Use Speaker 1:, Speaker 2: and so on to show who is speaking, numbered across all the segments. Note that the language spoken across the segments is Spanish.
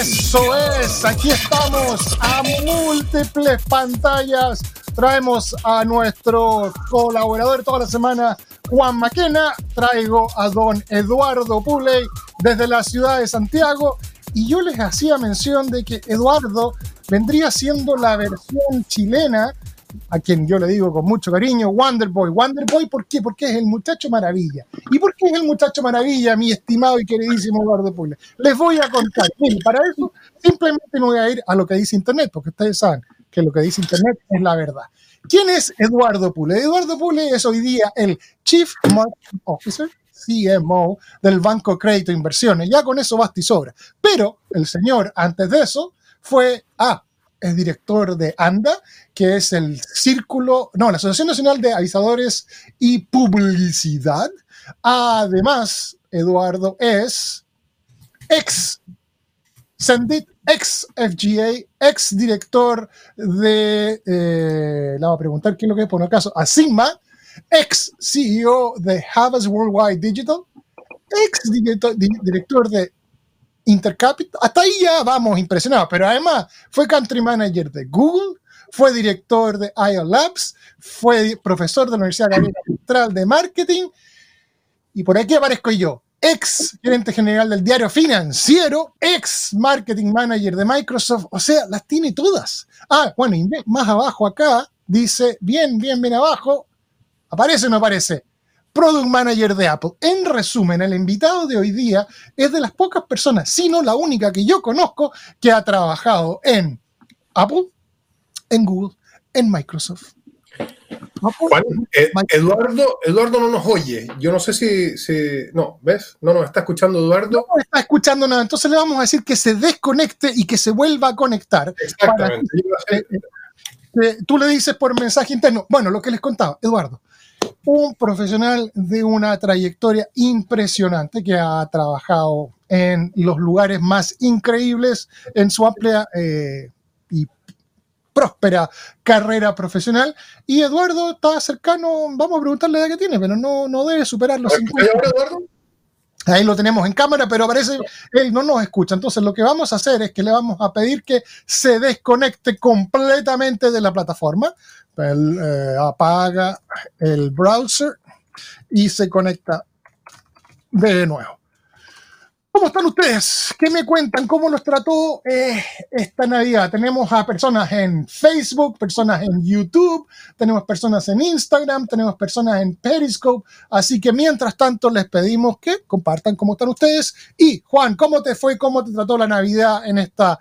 Speaker 1: Eso es, aquí estamos a múltiples pantallas. Traemos a nuestro colaborador toda la semana, Juan Maquena. Traigo a don Eduardo Puley desde la ciudad de Santiago. Y yo les hacía mención de que Eduardo vendría siendo la versión chilena a quien yo le digo con mucho cariño, Wonderboy. Wonderboy, ¿por qué? Porque es el muchacho maravilla. ¿Y por qué es el muchacho maravilla, mi estimado y queridísimo Eduardo Pule? Les voy a contar. para eso simplemente me voy a ir a lo que dice Internet, porque ustedes saben que lo que dice Internet es la verdad. ¿Quién es Eduardo Pule? Eduardo Pule es hoy día el Chief Marketing Officer, CMO del Banco Crédito e Inversiones. Ya con eso basta y sobra. Pero el señor, antes de eso, fue, ah, es director de ANDA, que es el Círculo, no, la Asociación Nacional de Avisadores y Publicidad. Además, Eduardo es ex Sendit, ex FGA, ex director de, eh, voy a preguntar qué es lo que es, por acaso, Asigma, ex CEO de Havas Worldwide Digital, ex director, director de Intercapital, hasta ahí ya vamos impresionados, pero además fue country manager de Google, fue director de IO Labs, fue profesor de la Universidad Central de Marketing, y por aquí aparezco yo, ex gerente general del diario financiero, ex marketing manager de Microsoft, o sea, las tiene todas. Ah, bueno, y más abajo acá dice, bien, bien, bien abajo, ¿aparece o no aparece? Product Manager de Apple. En resumen, el invitado de hoy día es de las pocas personas, si no la única que yo conozco, que ha trabajado en Apple, en Google, en Microsoft.
Speaker 2: Juan, eh, Eduardo, Eduardo no nos oye. Yo no sé si, si, No, ¿ves? No nos está escuchando Eduardo.
Speaker 1: No está escuchando nada. Entonces le vamos a decir que se desconecte y que se vuelva a conectar.
Speaker 2: Exactamente.
Speaker 1: tú le dices por mensaje interno. Bueno, lo que les contaba, Eduardo un profesional de una trayectoria impresionante que ha trabajado en los lugares más increíbles en su amplia eh, y próspera carrera profesional. Y Eduardo está cercano, vamos a preguntarle la edad que tiene, pero no, no debe superar los 50. Eduardo? Ahí lo tenemos en cámara, pero parece él no nos escucha. Entonces lo que vamos a hacer es que le vamos a pedir que se desconecte completamente de la plataforma. Él eh, apaga el browser y se conecta de nuevo. ¿Cómo están ustedes? ¿Qué me cuentan? ¿Cómo los trató eh, esta Navidad? Tenemos a personas en Facebook, personas en YouTube, tenemos personas en Instagram, tenemos personas en Periscope. Así que mientras tanto les pedimos que compartan cómo están ustedes. Y Juan, ¿cómo te fue? ¿Cómo te trató la Navidad en esta,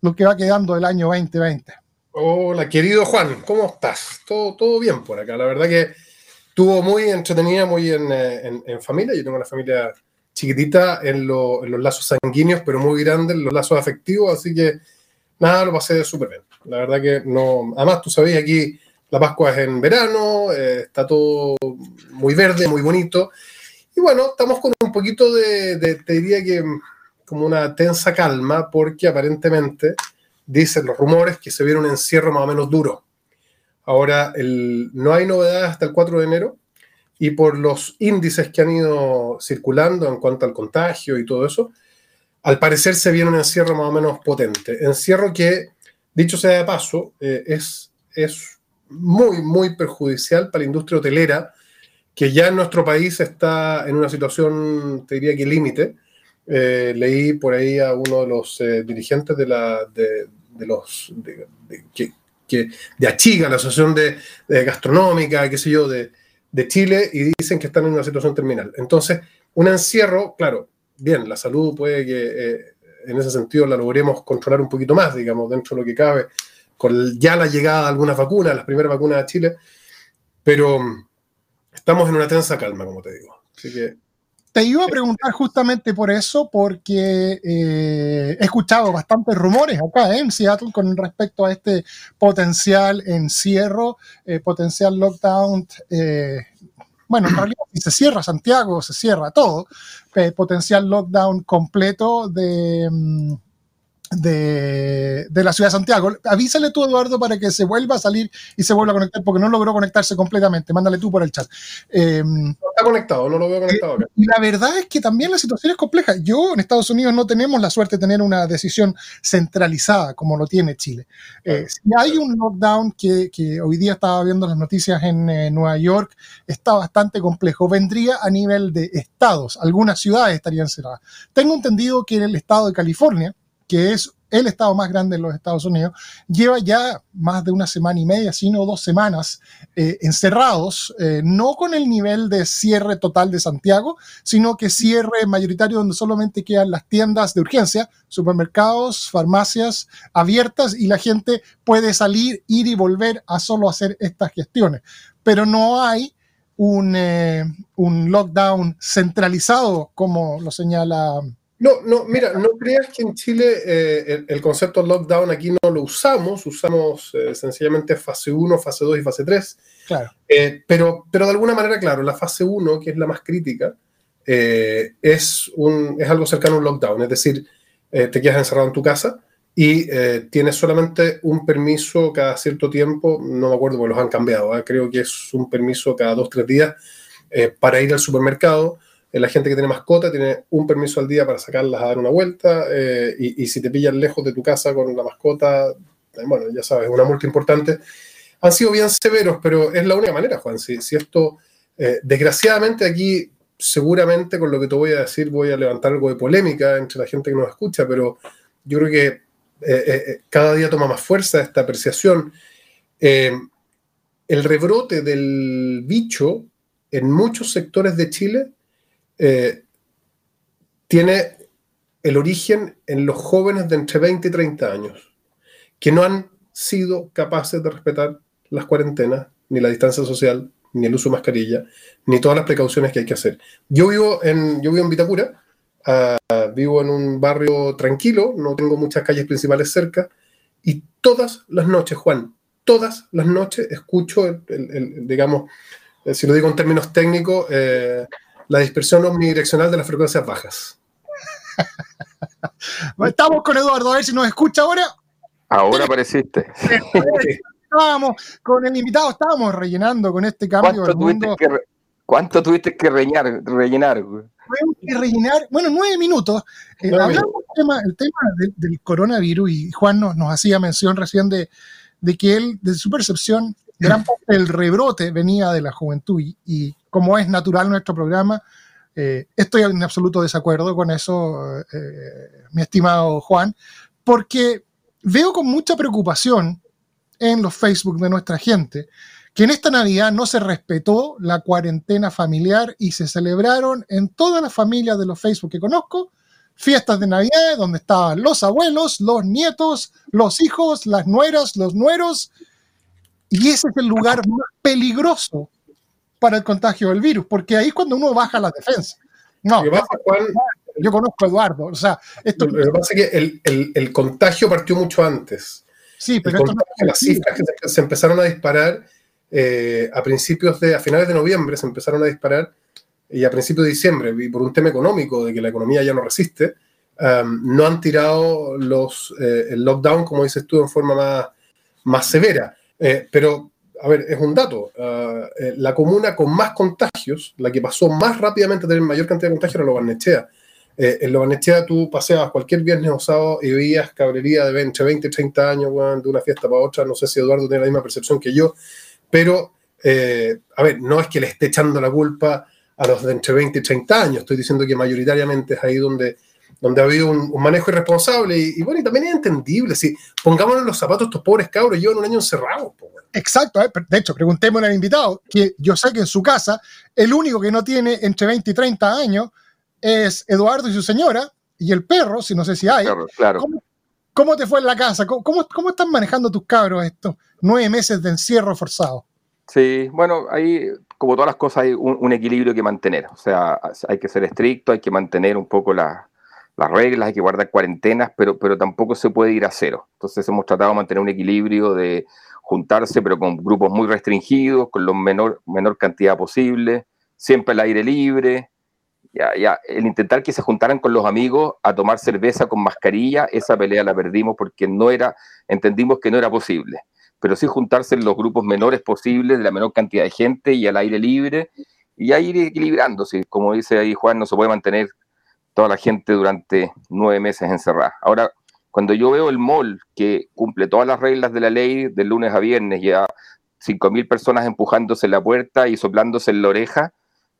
Speaker 1: lo que va quedando del año 2020?
Speaker 2: Hola, querido Juan, ¿cómo estás? Todo, todo bien por acá. La verdad que estuvo muy entretenida, muy en, eh, en familia. Yo tengo una familia chiquitita en, los lazos sanguíneos, pero muy grande en los lazos afectivos, así que nada, lo pasé súper bien. La verdad que no, además tú sabes, aquí la Pascua es en verano, eh, está todo muy verde, muy bonito, y bueno, estamos con un poquito de, te diría que como una tensa calma, porque aparentemente dicen los rumores que se viene un encierro más o menos duro. Ahora, el, no hay novedades hasta el 4 de enero, y por los índices que han ido circulando en cuanto al contagio y todo eso, al parecer se viene un encierro más o menos potente. Encierro que, dicho sea de paso, eh, es, es muy, muy perjudicial para la industria hotelera, que ya en nuestro país está en una situación, te diría que límite. Eh, leí por ahí a uno de los eh, dirigentes de, la, de, los que, que, de Achiga, la Asociación de, de Gastronómica, qué sé yo, de, de Chile y dicen que están en una situación terminal. Entonces, un encierro, claro, bien, la salud puede que eh, en ese sentido la logremos controlar un poquito más, digamos, dentro de lo que cabe, con ya la llegada de algunas vacunas, las primeras vacunas de Chile, pero estamos en una tensa calma, como te digo. Así que
Speaker 1: te iba a preguntar justamente por eso, porque eh, he escuchado bastantes rumores acá ¿eh? en Seattle con respecto a este potencial encierro, eh, potencial lockdown. bueno, en realidad si se cierra Santiago, se cierra todo, potencial lockdown completo de... Mm, de, la ciudad de Santiago. Avísale tú, Eduardo, para que se vuelva a salir y se vuelva a conectar, porque no logró conectarse completamente. Mándale tú por el chat.
Speaker 2: Em, no está conectado, no lo veo conectado.
Speaker 1: y la verdad es que también la situación es compleja. Yo en Estados Unidos no tenemos la suerte de tener una decisión centralizada como lo tiene Chile. Eh, si hay un lockdown que, hoy día estaba viendo las noticias en eh, Nueva York, está bastante complejo. Vendría a nivel de estados. Algunas ciudades estarían cerradas. Tengo entendido que en el estado de California, que es el estado más grande en los Estados Unidos, lleva ya más de una semana y media, sino dos semanas eh, encerrados, eh, no con el nivel de cierre total de Santiago, sino que cierre mayoritario donde solamente quedan las tiendas de urgencia, supermercados, farmacias abiertas y la gente puede salir, ir y volver a solo hacer estas gestiones. Pero no hay un, eh, un lockdown centralizado como lo señala
Speaker 2: no, no, mira, no creas que en Chile eh, el, concepto lockdown aquí no lo usamos, usamos eh, sencillamente fase 1, fase 2 y fase 3.
Speaker 1: Claro.
Speaker 2: Eh, pero, pero de alguna manera, claro, la fase 1, que es la más crítica, es, un, es algo cercano a un lockdown, es decir, te quedas encerrado en tu casa y tienes solamente un permiso cada cierto tiempo, no me acuerdo porque los han cambiado, creo que es un permiso cada dos, tres días para ir al supermercado eh, la gente que tiene mascota tiene un permiso al día para sacarlas a dar una vuelta eh, y, si te pillan lejos de tu casa con la mascota, eh, bueno, ya sabes, una multa importante. Han sido bien severos, pero es la única manera, Juan. Si, si esto, desgraciadamente aquí, seguramente con lo que te voy a decir voy a levantar algo de polémica entre la gente que nos escucha, pero yo creo que cada día toma más fuerza esta apreciación. el rebrote del bicho en muchos sectores de Chile eh, tiene el origen en los jóvenes de entre 20 y 30 años, que no han sido capaces de respetar las cuarentenas, ni la distancia social, ni el uso de mascarilla, ni todas las precauciones que hay que hacer. Yo vivo en, yo vivo en Vitacura, ah, vivo en un barrio tranquilo, no tengo muchas calles principales cerca, y todas las noches, Juan, todas las noches escucho, digamos, eh, si lo digo en términos técnicos, eh, la dispersión omnidireccional de las frecuencias bajas.
Speaker 1: Estamos con Eduardo, a ver si nos escucha ahora.
Speaker 3: Ahora apareciste.
Speaker 1: Estábamos con el invitado, estábamos rellenando con este cambio
Speaker 3: del mundo. ¿Cuánto tuviste que rellenar? rellenar
Speaker 1: que rellenar, bueno, nueve minutos. Eh, hablamos del tema, el tema del, coronavirus y Juan nos, nos hacía mención recién de, de, que él, de su percepción, gran parte del rebrote venía de la juventud y como es natural nuestro programa. Eh, estoy en absoluto desacuerdo con eso, eh, mi estimado Juan, porque veo con mucha preocupación en los Facebook de nuestra gente que en esta Navidad no se respetó la cuarentena familiar y se celebraron en todas las familias de los Facebook que conozco fiestas de Navidad donde estaban los abuelos, los nietos, los hijos, las nueras, los nueros. Y ese es el lugar más peligroso para el contagio del virus, porque ahí es cuando uno baja la defensa. No, yo conozco a Eduardo, o sea, esto...
Speaker 2: Lo que pasa es que el, el, contagio partió mucho antes.
Speaker 1: Sí, pero esto
Speaker 2: las cifras que se, empezaron a disparar eh, a principios de, a finales de noviembre se empezaron a disparar y a principios de diciembre, y por un tema económico, de que la economía ya no resiste, um, no han tirado los, eh, el lockdown, como dices tú, en forma más, más severa. Eh, pero a ver, es un dato. Ah, eh, la comuna con más contagios, la que pasó más rápidamente a tener mayor cantidad de contagios, era Lobarnechea. Eh, en Lobarnechea tú paseabas cualquier viernes o sábado y veías cabrería de entre 20 y 30 años, de una fiesta para otra. No sé si Eduardo tiene la misma percepción que yo, pero, eh, a ver, no es que le esté echando la culpa a los de entre 20 y 30 años. Estoy diciendo que mayoritariamente es ahí donde donde ha habido un, manejo irresponsable y, bueno, y también es entendible. Si pongámonos en los zapatos estos pobres cabros, llevan un año encerrados.
Speaker 1: Exacto, eh, de hecho, preguntémosle al invitado, que yo sé que en su casa el único que no tiene entre 20 y 30 años es Eduardo y su señora y el perro, si no sé si hay.
Speaker 3: Claro,
Speaker 1: ¿Cómo, te fue en la casa? ¿Cómo, cómo, están manejando tus cabros estos nueve meses de encierro forzado?
Speaker 3: Sí, bueno, ahí como todas las cosas, hay un, equilibrio que mantener. O sea, hay que ser estricto, hay que mantener un poco las reglas, hay que guardar cuarentenas, pero, pero tampoco se puede ir a cero. Entonces hemos tratado de mantener un equilibrio de juntarse, pero con grupos muy restringidos, con la menor, menor cantidad posible, siempre al aire libre. Ya, ya, el intentar que se juntaran con los amigos a tomar cerveza con mascarilla, esa pelea la perdimos porque no era, entendimos que no era posible pero sí juntarse en los grupos menores posibles, de la menor cantidad de gente y al aire libre, y ahí ir equilibrándose. Como dice ahí Juan, no se puede mantener toda la gente durante nueve meses encerrada. Ahora, cuando yo veo el mall que cumple todas las reglas de la ley de lunes a viernes, ya 5.000 personas empujándose en la puerta y soplándose en la oreja,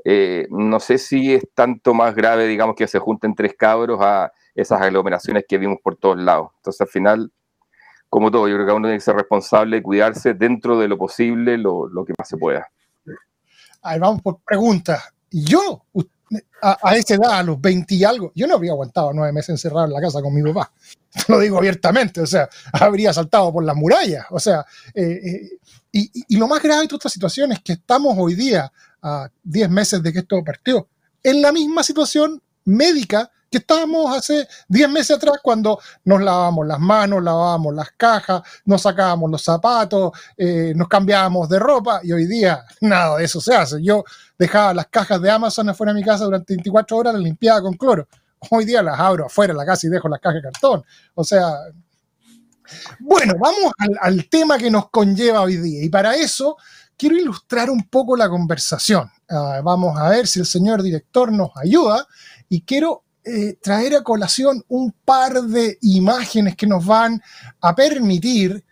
Speaker 3: eh, no sé si es tanto más grave, digamos, que se junten tres cabros a esas aglomeraciones que vimos por todos lados. Entonces, al final, como todo, yo creo que uno tiene que ser responsable cuidarse dentro de lo posible, lo, que más se pueda.
Speaker 1: Ahí vamos por preguntas. Yo, a, a, esa edad, a los 20 y algo, yo no habría aguantado nueve meses encerrado en la casa con mi papá. Lo digo abiertamente, o sea, habría saltado por las murallas. O sea, eh, eh, y, lo más grave de esta situación es que estamos hoy día, a 10 meses de que esto partió, en la misma situación médica que estábamos hace 10 meses atrás cuando nos lavábamos las manos, lavábamos las cajas, nos sacábamos los zapatos, eh, nos cambiábamos de ropa y hoy día nada de eso se hace. Yo dejaba las cajas de Amazon afuera de mi casa durante 24 horas, las limpiaba con cloro. Hoy día las abro afuera de la casa y dejo las cajas de cartón. O sea, bueno, vamos al, tema que nos conlleva hoy día y para eso quiero ilustrar un poco la conversación. Ah, vamos a ver si el señor director nos ayuda y quiero eh, traer a colación un par de imágenes que nos van a permitir,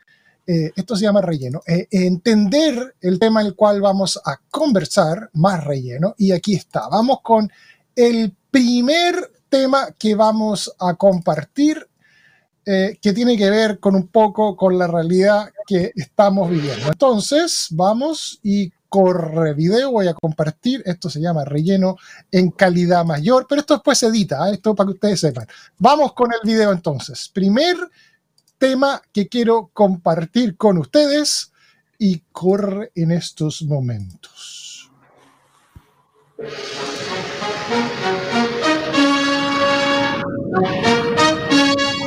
Speaker 1: eh, esto se llama relleno, eh, entender el tema el cual vamos a conversar, más relleno, y aquí está, vamos con el primer tema que vamos a compartir que tiene que ver con un poco con la realidad que estamos viviendo. Entonces, vamos y corre video, voy a compartir, esto se llama relleno en calidad mayor, pero esto después se edita, ¿eh? esto para que ustedes sepan. Vamos con el video entonces. Primer tema que quiero compartir con ustedes y corre en estos momentos.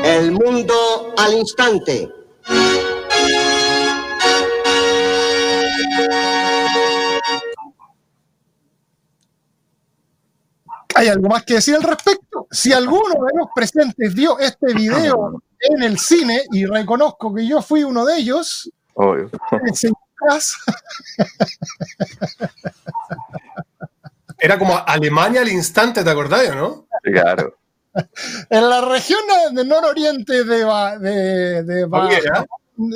Speaker 4: El mundo al instante.
Speaker 1: ¿Hay algo más que decir al respecto? Si alguno de los presentes vio este video en el cine, y reconozco que yo fui uno de ellos,
Speaker 2: Era como Alemania al instante, ¿te acordás, no?
Speaker 3: Claro.
Speaker 1: En la región del nororiente de, de, de,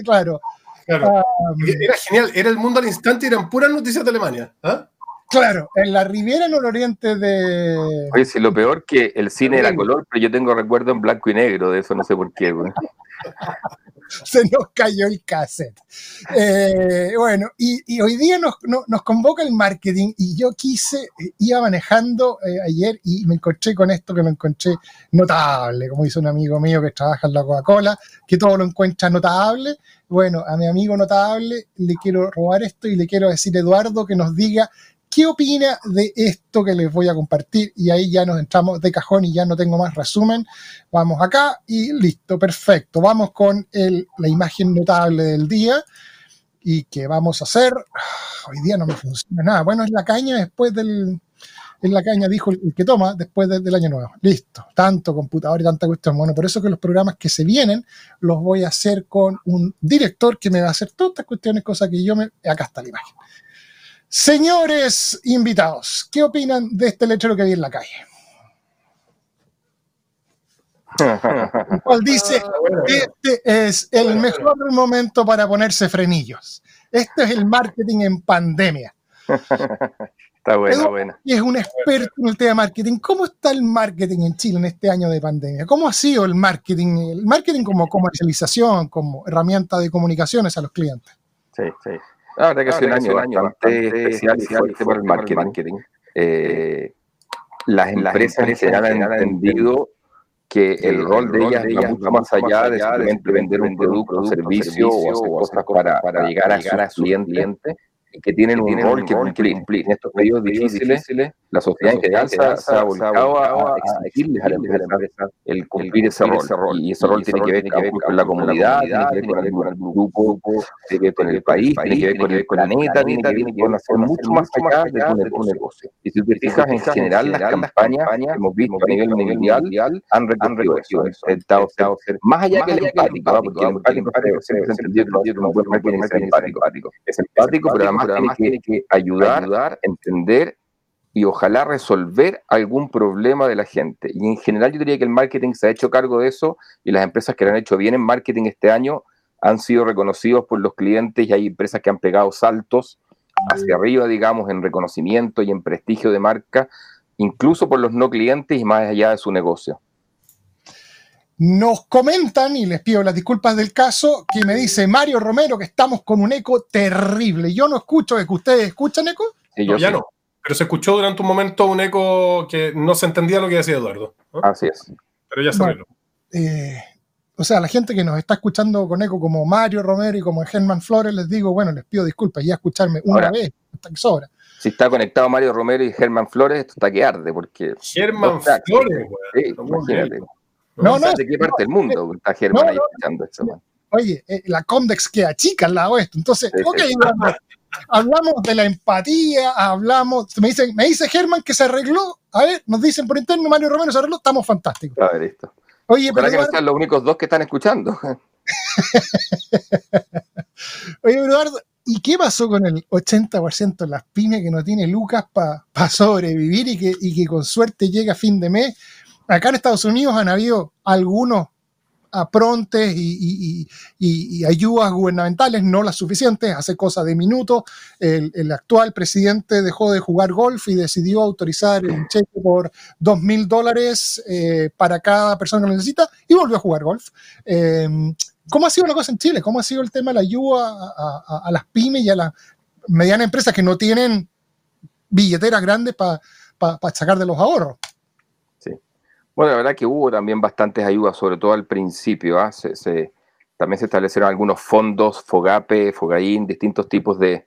Speaker 1: claro.
Speaker 2: claro. Ah, era genial, era el mundo al instante y eran puras noticias de Alemania. ¿ah?
Speaker 1: Claro, en la Riviera nororiente de.
Speaker 3: Oye, si lo peor que el cine era color, pero yo tengo recuerdo en blanco y negro de eso, no sé por qué,
Speaker 1: Se nos cayó el cassette. Eh, bueno, y, hoy día nos, convoca el marketing y yo quise, eh, iba manejando eh, ayer y me encontré con esto que lo encontré notable, como dice un amigo mío que trabaja en la Coca-Cola, que todo lo encuentra notable. Bueno, a mi amigo notable le quiero robar esto y le quiero decir, Eduardo, que nos diga ¿Qué opina de esto que les voy a compartir? Y ahí ya nos entramos de cajón y ya no tengo más resumen. Vamos acá y listo, perfecto. Vamos con la imagen notable del día. ¿Y qué vamos a hacer? Ah, hoy día no me funciona nada. Bueno, es la caña después del... Es la caña, dijo el, que toma, después del año nuevo. Listo. Tanto computador y tanta cuestión. Bueno, por eso que los programas que se vienen los voy a hacer con un director que me va a hacer todas estas cuestiones, cosas que yo me... Acá está la imagen. Señores invitados, ¿qué opinan de este lechero que vi en la calle? cual dice, este es el mejor momento para ponerse frenillos. Este es el marketing en pandemia.
Speaker 3: Está bueno, bueno.
Speaker 1: Y es un experto en el tema de marketing. ¿Cómo está el marketing en Chile en este año de pandemia? ¿Cómo ha sido el marketing? El marketing como comercialización, como herramienta de comunicaciones a los clientes.
Speaker 3: Sí, sí. La verdad que ha sido un año, bastante especial y fuerte para el marketing. Eh, las empresas en general han entendido que el rol de ellas va mucho más allá de simplemente vender un producto, un servicio o hacer cosas para, para llegar a su cliente. Y que tienen un rol que cumplir. En estos periodos difíciles, la sociedad en general se ha volcado a exigirles a la empresa el cumplir ese rol. Y ese rol tiene que ver con la comunidad, tiene que ver con algún grupo, tiene que ver con el país, tiene que ver con el planeta, tiene que ver con hacer mucho más allá de un negocio. Y si te fijas, en general, las campañas que hemos visto a nivel mundial han reconocido eso, más allá que el empático, porque el empático siempre se entendió que no puede ser empático. Es empático, pero además además tiene que, ayudar, a entender y ojalá resolver algún problema de la gente. Y en general yo diría que el marketing se ha hecho cargo de eso y las empresas que lo han hecho bien en marketing este año han sido reconocidos por los clientes y hay empresas que han pegado saltos hacia arriba, digamos, en reconocimiento y en prestigio de marca, incluso por los no clientes y más allá de su negocio.
Speaker 1: Nos comentan, y les pido las disculpas del caso, que me dice Mario Romero que estamos con un eco terrible. Yo no escucho, ¿es que ustedes escuchan eco?
Speaker 2: Sí, yo ya no. Pero se escuchó durante un momento un eco que no se entendía lo que decía Eduardo.
Speaker 3: Así es.
Speaker 2: Pero ya se bueno,
Speaker 1: eh, o sea, la gente que nos está escuchando con eco, como Mario Romero y como Germán Flores, les digo, bueno, les pido disculpas, ya escucharme una vez, hasta que sobra.
Speaker 3: Si está conectado Mario Romero y Germán Flores, esto está que arde, porque.
Speaker 2: Germán Flores,
Speaker 3: sí, imagínate. No, no. ¿De qué parte del mundo está Germán ahí escuchando esto?
Speaker 1: Oye, eh, la Condex queda chica al lado de esto. Entonces, ok, hablamos, de la empatía, hablamos. Me, dicen, me dice Germán que se arregló. A ver, nos dicen por interno, Mario Romero se arregló, estamos fantásticos.
Speaker 3: A ver, esto. Oye, pero. que no sean los únicos dos que están escuchando.
Speaker 1: Oye, Eduardo, ¿y qué pasó con el 80% de las pymes que no tiene Lucas para sobrevivir y que, y que con suerte llega a fin de mes? Acá en Estados Unidos han habido algunos aprontes y, ayudas gubernamentales, no las suficientes, hace cosa de minutos. El, actual presidente dejó de jugar golf y decidió autorizar un cheque por dos mil dólares eh, para cada persona que lo necesita y volvió a jugar golf. Em, ¿Cómo ha sido la cosa en Chile? ¿Cómo ha sido el tema de la ayuda a, a las pymes y a las medianas empresas que no tienen billeteras grandes para sacar de los ahorros?
Speaker 3: Bueno, la verdad que hubo también bastantes ayudas, sobre todo al principio. ¿ah? Se, también se establecieron algunos fondos, FOGAPE, FOGAIN, distintos tipos de,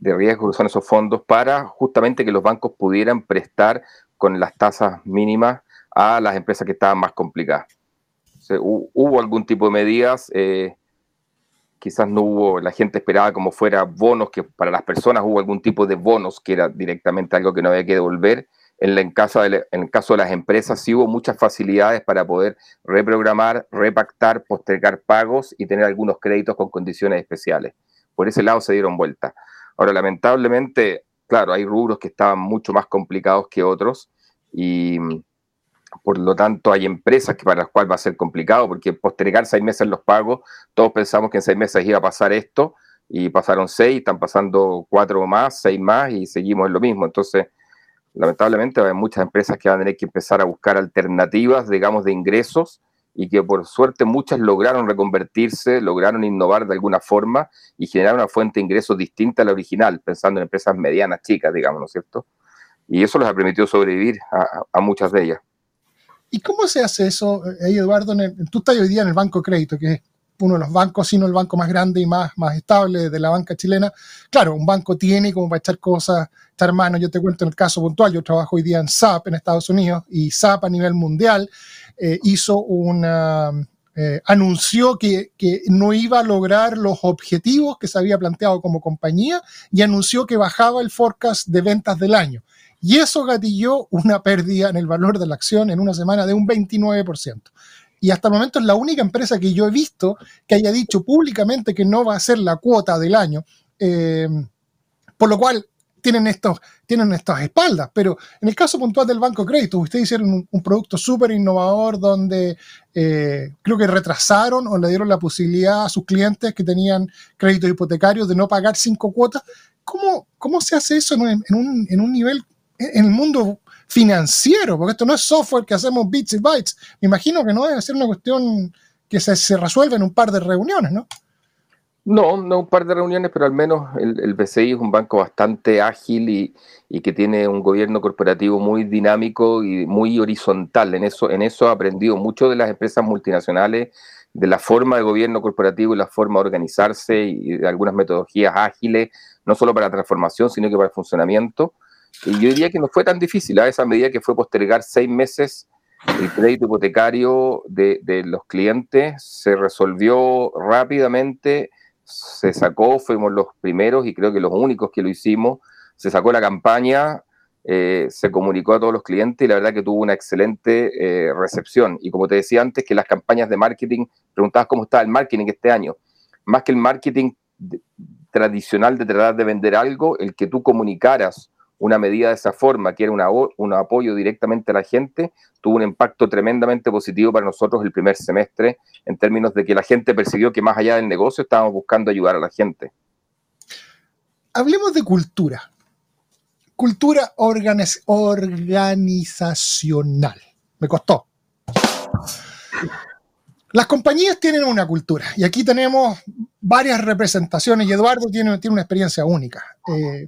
Speaker 3: riesgos que son esos fondos para justamente que los bancos pudieran prestar con las tasas mínimas a las empresas que estaban más complicadas. hubo algún tipo de medidas, eh, quizás no hubo, la gente esperaba como fuera bonos, que para las personas hubo algún tipo de bonos que era directamente algo que no había que devolver en, el caso de, en el caso de las empresas sí hubo muchas facilidades para poder reprogramar, repactar, postergar pagos y tener algunos créditos con condiciones especiales. Por ese lado se dieron vuelta. Ahora, lamentablemente, claro, hay rubros que estaban mucho más complicados que otros y por lo tanto hay empresas que para las cuales va a ser complicado porque postergar seis meses los pagos, todos pensamos que en seis meses iba a pasar esto y pasaron seis, están pasando cuatro más, seis más y seguimos en lo mismo. Entonces, lamentablemente hay muchas empresas que van a tener que empezar a buscar alternativas, digamos, de ingresos y que por suerte muchas lograron reconvertirse, lograron innovar de alguna forma y generar una fuente de ingresos distinta a la original, pensando en empresas medianas, chicas, digamos, ¿no es cierto? Y eso les ha permitido sobrevivir a, muchas de ellas.
Speaker 1: ¿Y cómo se hace eso, Eduardo? tú estás hoy día en el Banco Crédito, que es uno de los bancos, sino el banco más grande y más, más estable de la banca chilena. Claro, un banco tiene como para echar cosas, echar mano. Yo te cuento en el caso puntual, yo trabajo hoy día en SAP en Estados Unidos y SAP a nivel mundial eh, hizo una... Eh, anunció que, que, no iba a lograr los objetivos que se había planteado como compañía y anunció que bajaba el forecast de ventas del año. Y eso gatilló una pérdida en el valor de la acción en una semana de un 29% y hasta el momento es la única empresa que yo he visto que haya dicho públicamente que no va a ser la cuota del año. Eh, por lo cual tienen, estos, tienen estas espaldas. Pero en el caso puntual del Banco Crédito, ustedes hicieron un, producto súper innovador donde eh, creo que retrasaron o le dieron la posibilidad a sus clientes que tenían créditos hipotecarios de no pagar cinco cuotas. ¿Cómo, cómo se hace eso en un, en un nivel, en el mundo financiero, porque esto no es software que hacemos bits y bytes. Me imagino que no debe ser una cuestión que se, resuelve en un par de reuniones, ¿no?
Speaker 3: No, no un par de reuniones, pero al menos el, BCI es un banco bastante ágil y, que tiene un gobierno corporativo muy dinámico y muy horizontal. En eso, en eso ha aprendido mucho de las empresas multinacionales de la forma de gobierno corporativo y la forma de organizarse y de algunas metodologías ágiles, no solo para la transformación, sino que para el funcionamiento. Y yo diría que no fue tan difícil, a esa medida que fue postergar seis meses el crédito hipotecario de, de, los clientes, se resolvió rápidamente, se sacó, fuimos los primeros y creo que los únicos que lo hicimos, se sacó la campaña, eh, se comunicó a todos los clientes y la verdad que tuvo una excelente eh, recepción. Y como te decía antes, que las campañas de marketing, preguntabas cómo está el marketing este año. Más que el marketing tradicional de tratar de vender algo, el que tú comunicaras una medida de esa forma, que era un apoyo directamente a la gente, tuvo un impacto tremendamente positivo para nosotros el primer semestre, en términos de que la gente percibió que más allá del negocio estábamos buscando ayudar a la gente.
Speaker 1: Hablemos de cultura cultura organizacional. Me costó. Las compañías tienen una cultura y aquí tenemos varias representaciones y Eduardo tiene, tiene una experiencia única. Eh,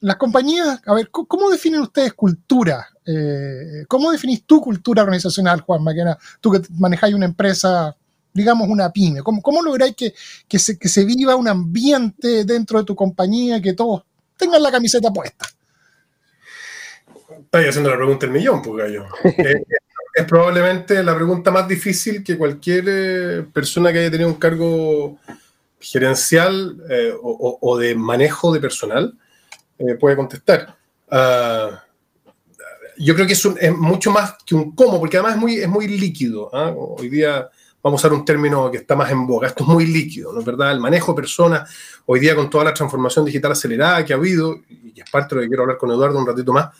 Speaker 1: las compañías, a ver, ¿cómo definen ustedes cultura? Eh, ¿Cómo definís tu cultura organizacional, Juan Maquena? Tú que manejáis una empresa, digamos una pyme, ¿cómo, cómo lográis que, que, se, que se viva un ambiente dentro de tu compañía, que todos tengan la camiseta puesta?
Speaker 2: Estás haciendo la pregunta del millón, pues gallo. Eh, es probablemente la pregunta más difícil que cualquier eh, persona que haya tenido un cargo gerencial eh, o, de manejo de personal puede contestar. Ah, yo creo que es, mucho más que un cómo, porque además es muy, es muy líquido. ¿ah? Hoy día vamos a usar un término que está más en boga. Esto es muy líquido, ¿no es verdad? El manejo de personas, hoy día con toda la transformación digital acelerada que ha habido, y es parte de lo que quiero hablar con Eduardo un ratito más,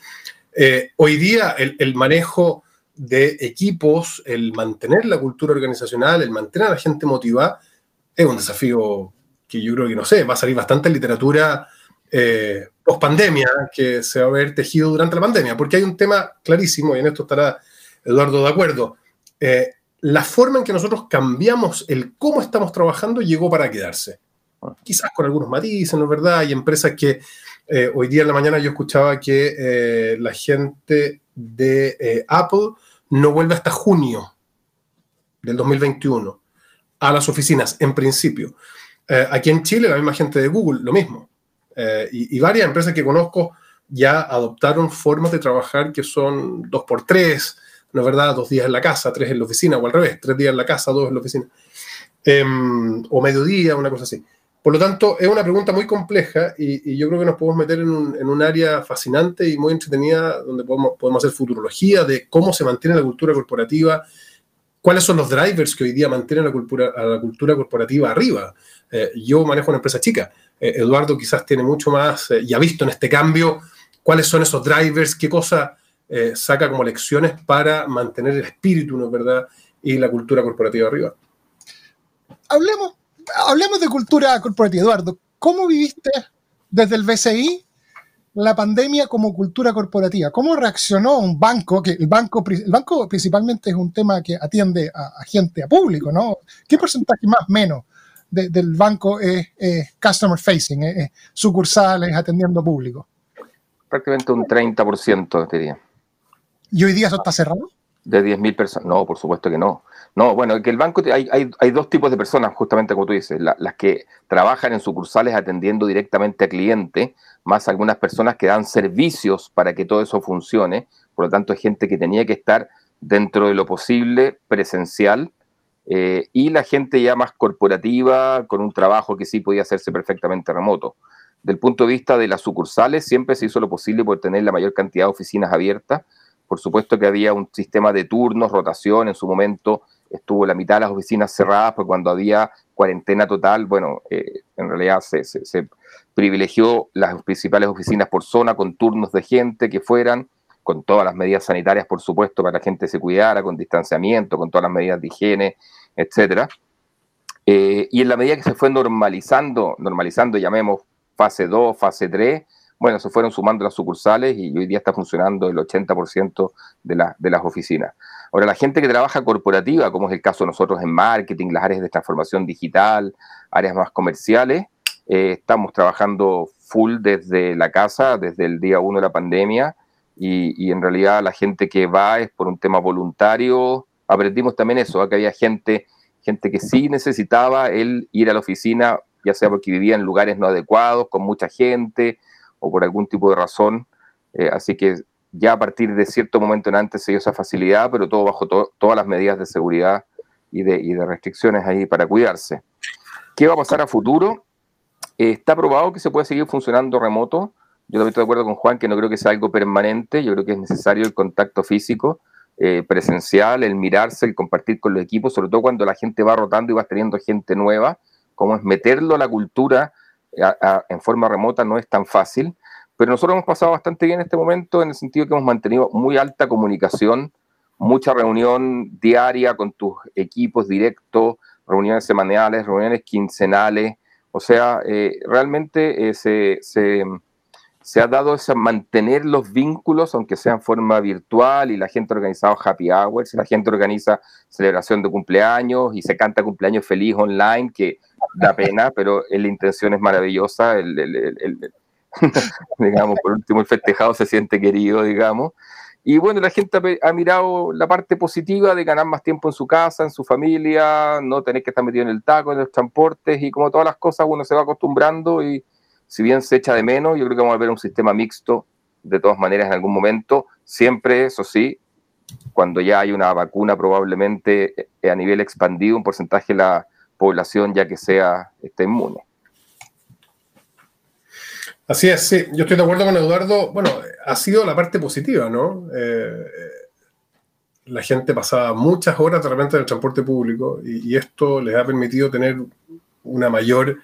Speaker 2: eh, hoy día el, manejo de equipos, el mantener la cultura organizacional, el mantener a la gente motivada, es un desafío que yo creo que, no sé, va a salir bastante literatura eh, post pandemia que se va a haber tejido durante la pandemia, porque hay un tema clarísimo, y en esto estará Eduardo de acuerdo. Eh, la forma en que nosotros cambiamos el cómo estamos trabajando llegó para quedarse. Quizás con algunos matices, ¿no es verdad? Hay empresas que eh, hoy día en la mañana yo escuchaba que eh, la gente de eh, Apple no vuelve hasta junio del 2021 a las oficinas, en principio. aquí en Chile, la misma gente de Google, lo mismo. Y, y, varias empresas que conozco ya adoptaron formas de trabajar que son dos por tres, ¿no es verdad? Dos días en la casa, tres en la oficina, o al revés, tres días en la casa, dos en la oficina. Em, o mediodía, una cosa así. Por lo tanto, es una pregunta muy compleja y, yo creo que nos podemos meter en un, área fascinante y muy entretenida donde podemos, podemos hacer futurología de cómo se mantiene la cultura corporativa, cuáles son los drivers que hoy día mantienen la cultura, a la cultura corporativa arriba. Eh, yo manejo una empresa chica. Eh, Eduardo quizás tiene mucho más eh, y ha visto en este cambio cuáles son esos drivers, qué cosa saca como lecciones para mantener el espíritu, ¿no es verdad? Y la cultura corporativa arriba.
Speaker 1: Hablemos hablemos de cultura corporativa. Eduardo, ¿cómo viviste desde el BCI la pandemia como cultura corporativa? ¿Cómo reaccionó un banco? Que el banco, el banco principalmente es un tema que atiende a, gente, a público, ¿no? ¿Qué porcentaje más o menos del banco es, customer facing, es, sucursales, atendiendo público?
Speaker 3: Prácticamente un 30%, diría.
Speaker 1: ¿Y hoy día eso está cerrado?
Speaker 3: De 10.000 personas. No, por supuesto que no. No, bueno, que el banco, hay, hay, dos tipos de personas, justamente como tú dices, las que trabajan en sucursales atendiendo directamente a cliente, más algunas personas que dan servicios para que todo eso funcione, por lo tanto hay gente que tenía que estar dentro de lo posible presencial, eh, y la gente ya más corporativa, con un trabajo que sí podía hacerse perfectamente remoto. Del punto de vista de las sucursales, siempre se hizo lo posible por tener la mayor cantidad de oficinas abiertas. Por supuesto que había un sistema de turnos, rotación en su momento, estuvo la mitad de las oficinas cerradas, porque cuando había cuarentena total, bueno, eh, en realidad se, privilegió las principales oficinas por zona con turnos de gente que fueran, con todas las medidas sanitarias, por supuesto, para que la gente se cuidara, con distanciamiento, con todas las medidas de higiene, etcétera. Eh, y en la medida que se fue normalizando, normalizando, llamemos fase 2, fase 3, bueno, se fueron sumando las sucursales y hoy día está funcionando el 80% de, de las oficinas. Ahora, la gente que trabaja corporativa, como es el caso de nosotros en marketing, las áreas de transformación digital, áreas más comerciales, eh, estamos trabajando full desde la casa, desde el día uno de la pandemia, y, en realidad la gente que va es por un tema voluntario. Aprendimos también eso, que había gente gente que sí necesitaba el ir a la oficina, ya sea porque vivía en lugares no adecuados, con mucha gente o por algún tipo de razón. Eh, así que ya a partir de cierto momento en antes se dio esa facilidad, pero todo bajo todas las medidas de seguridad y de, restricciones ahí para cuidarse. ¿Qué va a pasar a futuro? Eh, está probado que se puede seguir funcionando remoto. Yo también estoy de acuerdo con Juan que no creo que sea algo permanente, yo creo que es necesario el contacto físico, eh, presencial, el mirarse, el compartir con los equipos, sobre todo cuando la gente va rotando y va teniendo gente nueva, como es meterlo a la cultura en forma remota no es tan fácil, pero nosotros hemos pasado bastante bien en este momento en el sentido que hemos mantenido muy alta comunicación, mucha reunión diaria con tus equipos directos, reuniones semanales, reuniones quincenales, o sea, eh, realmente eh, se, se, ha dado ese mantener los vínculos, aunque sea en forma virtual, y la gente ha organizado happy hours, la gente organiza celebración de cumpleaños y se canta cumpleaños feliz online, que da pena, pero la intención es maravillosa. El, digamos, por último, el festejado se siente querido, digamos. Y bueno, la gente ha, mirado la parte positiva de ganar más tiempo en su casa, en su familia, no tener que estar metido en el taco, en los transportes y como todas las cosas uno se va acostumbrando y si bien se echa de menos, yo creo que vamos a ver un sistema mixto de todas maneras en algún momento, siempre, eso sí, cuando ya hay una vacuna probablemente eh, a nivel expandido, un porcentaje de la población ya que sea esté inmune.
Speaker 2: Así es, sí, yo estoy de acuerdo con Eduardo. Bueno, ha sido la parte positiva, ¿no? Eh, la gente pasaba muchas horas de repente en el transporte público y, esto les ha permitido tener una mayor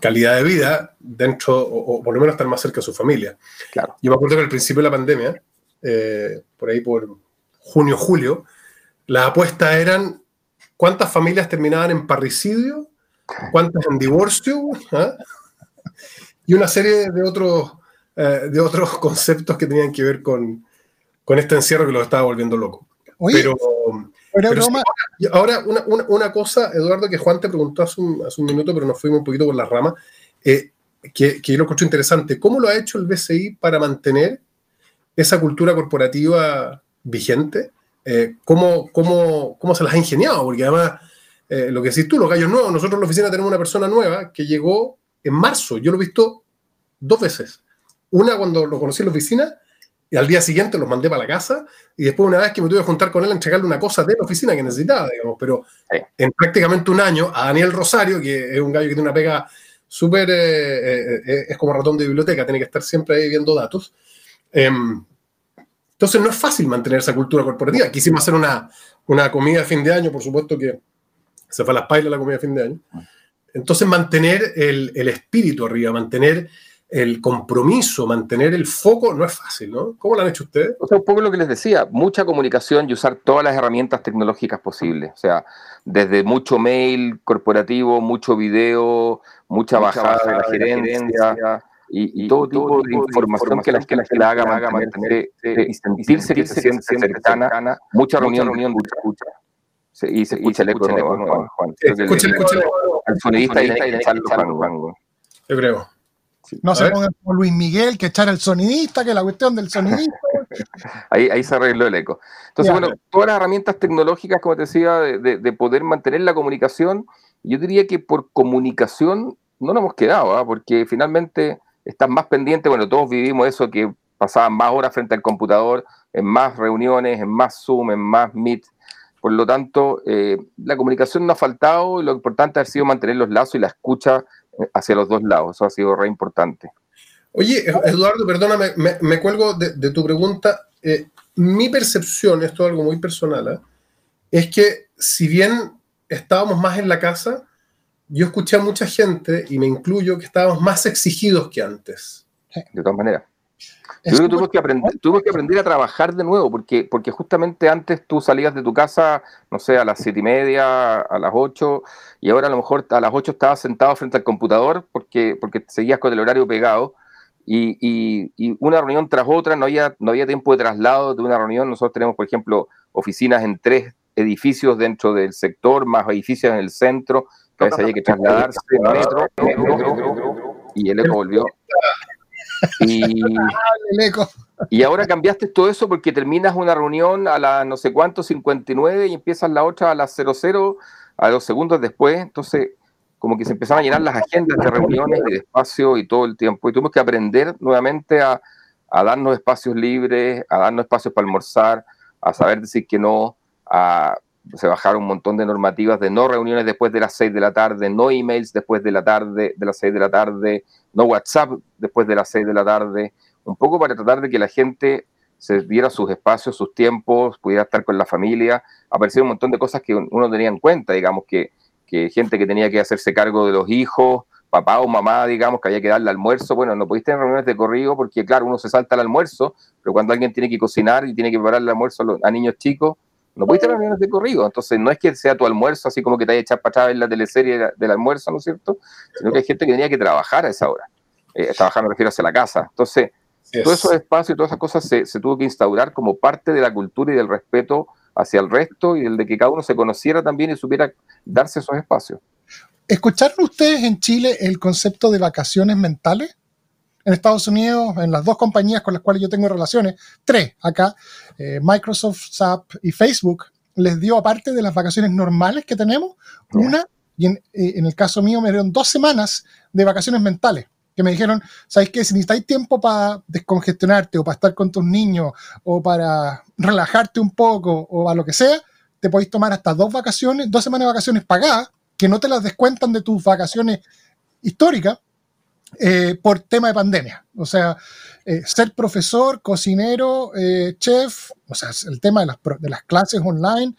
Speaker 2: calidad de vida dentro, o, por lo menos estar más cerca de su familia.
Speaker 3: Claro.
Speaker 2: Yo me acuerdo que al principio de la pandemia, eh, por ahí por junio, julio, las apuestas eran cuántas familias terminaban en parricidio, cuántas en divorcio, ¿Ah? y una serie de otros, eh, de otros conceptos que tenían que ver con, con este encierro que lo estaba volviendo loco. pero, ahora, una, una, cosa, Eduardo, que Juan te preguntó hace un, hace un, minuto, pero nos fuimos un poquito por la rama, eh, que, que, yo lo encuentro interesante. ¿Cómo lo ha hecho el BCI para mantener esa cultura corporativa vigente? Eh, ¿cómo, cómo, cómo, se las ha ingeniado? Porque además, lo que decís tú, los gallos nuevos, nosotros en la oficina tenemos una persona nueva que llegó en marzo. Yo lo he visto dos veces. Una cuando lo conocí en la oficina y al día siguiente lo mandé para la casa y después una vez que me tuve que juntar con él entregarle una cosa de la oficina que necesitaba, digamos. Pero en prácticamente un año a Daniel Rosario, que es un gallo que tiene una pega súper, eh, eh, eh, es como ratón de biblioteca, tiene que estar siempre ahí viendo datos. Em, entonces no es fácil mantener esa cultura corporativa. Quisimos hacer una, una comida de fin de año, por supuesto que se fue a las pailas la comida de fin de año. Entonces, mantener el, espíritu arriba, mantener el compromiso, mantener el foco, no es fácil, ¿no? ¿Cómo lo han hecho ustedes?
Speaker 3: O sea, un poco lo que les decía, mucha comunicación y usar todas las herramientas tecnológicas posibles. O sea, desde mucho mail corporativo, mucho video, mucha, bajada, de la gerencia. Y, todo tipo de información que la, que la, que la haga, haga mantener, y sentirse que se siente cercana, mucha reunión, reunión, escucha. y se escucha el eco Juan. Escucha el sonidista ahí echarlo
Speaker 2: Yo creo.
Speaker 1: No se pongan como Luis Miguel, que echar el sonidista, que la cuestión del sonidista.
Speaker 3: ahí, ahí se arregló el eco. Entonces, bueno, todas las herramientas tecnológicas, como te decía, de, de, poder mantener la comunicación, yo diría que por comunicación no nos hemos quedado, ¿ah? porque finalmente están más pendientes, bueno, todos vivimos eso que pasaban más horas frente al computador, en más reuniones, en más Zoom, en más Meet, por lo tanto, eh, la comunicación no ha faltado y lo importante ha sido mantener los lazos y la escucha hacia los dos lados. Eso ha sido re importante.
Speaker 2: Oye, Eduardo, perdóname, me, cuelgo de, tu pregunta. Eh, mi percepción, esto es algo muy personal, es que si bien estábamos más en la casa, yo escuché a mucha gente, y me incluyo, que estábamos más exigidos que antes.
Speaker 3: De todas maneras. Yo creo que tuve que, aprender, tuve que aprender a trabajar de nuevo, porque, porque justamente antes tú salías de tu casa, no sé, a las siete y media, a las ocho, y ahora a lo mejor a las ocho estabas sentado frente al computador porque, porque seguías con el horario pegado, y, y, una reunión tras otra, no había, no había tiempo de traslado de una reunión. Nosotros tenemos, por ejemplo, oficinas en tres edificios dentro del sector, más edificios en el centro, que a veces había que trasladarse metro, y el eco volvió. Y, y ahora cambiaste todo eso porque terminas una reunión a las no sé cuánto, 59, y empiezas la otra a las 00. a los segundos después, entonces como que se empezaron a llenar las agendas de reuniones y de espacio y todo el tiempo. Y tuvimos que aprender nuevamente a, a darnos espacios libres, a darnos espacios para almorzar, a saber decir que no, a, se bajaron un montón de normativas de no reuniones después de las 6 de la tarde, no emails después de la tarde, de las 6 de la tarde, no WhatsApp después de las 6 de la tarde, un poco para tratar de que la gente se diera sus espacios, sus tiempos, pudiera estar con la familia. Aparecieron un montón de cosas que uno tenía en cuenta, digamos, que, que gente que tenía que hacerse cargo de los hijos, papá o mamá, digamos, que había que darle almuerzo. Bueno, no podéis tener reuniones de corrido porque, claro, uno se salta al almuerzo, pero cuando alguien tiene que cocinar y tiene que preparar el almuerzo a, niños chicos, no podéis tener reuniones de corrido. Entonces, no es que sea tu almuerzo, así como que te haya echado para atrás en la teleserie del almuerzo, ¿no es cierto? Sino que hay gente que tenía que trabajar a esa hora. Eh, trabajar me refiero hacia la casa. Entonces, todos esos espacios y todas esas cosas se, se tuvo que instaurar como parte de la cultura y del respeto hacia el resto y el de que cada uno se conociera también y supiera darse esos espacios.
Speaker 1: ¿Escucharon ustedes en Chile el concepto de vacaciones mentales? En Estados Unidos, en las dos compañías con las cuales yo tengo relaciones, tres acá, eh, Microsoft, SAP y Facebook, les dio, aparte de las vacaciones normales que tenemos, una, y en, eh, en, el caso mío me dieron dos semanas de vacaciones mentales que me dijeron, ¿sabéis qué? Si necesitáis tiempo para descongestionarte o para estar con tus niños o para relajarte un poco o a lo que sea, te podéis tomar hasta dos vacaciones, dos semanas de vacaciones pagadas, que no te las descuentan de tus vacaciones históricas eh, por tema de pandemia. O sea, eh, ser profesor, cocinero, eh, chef, o sea, el tema de las, clases online,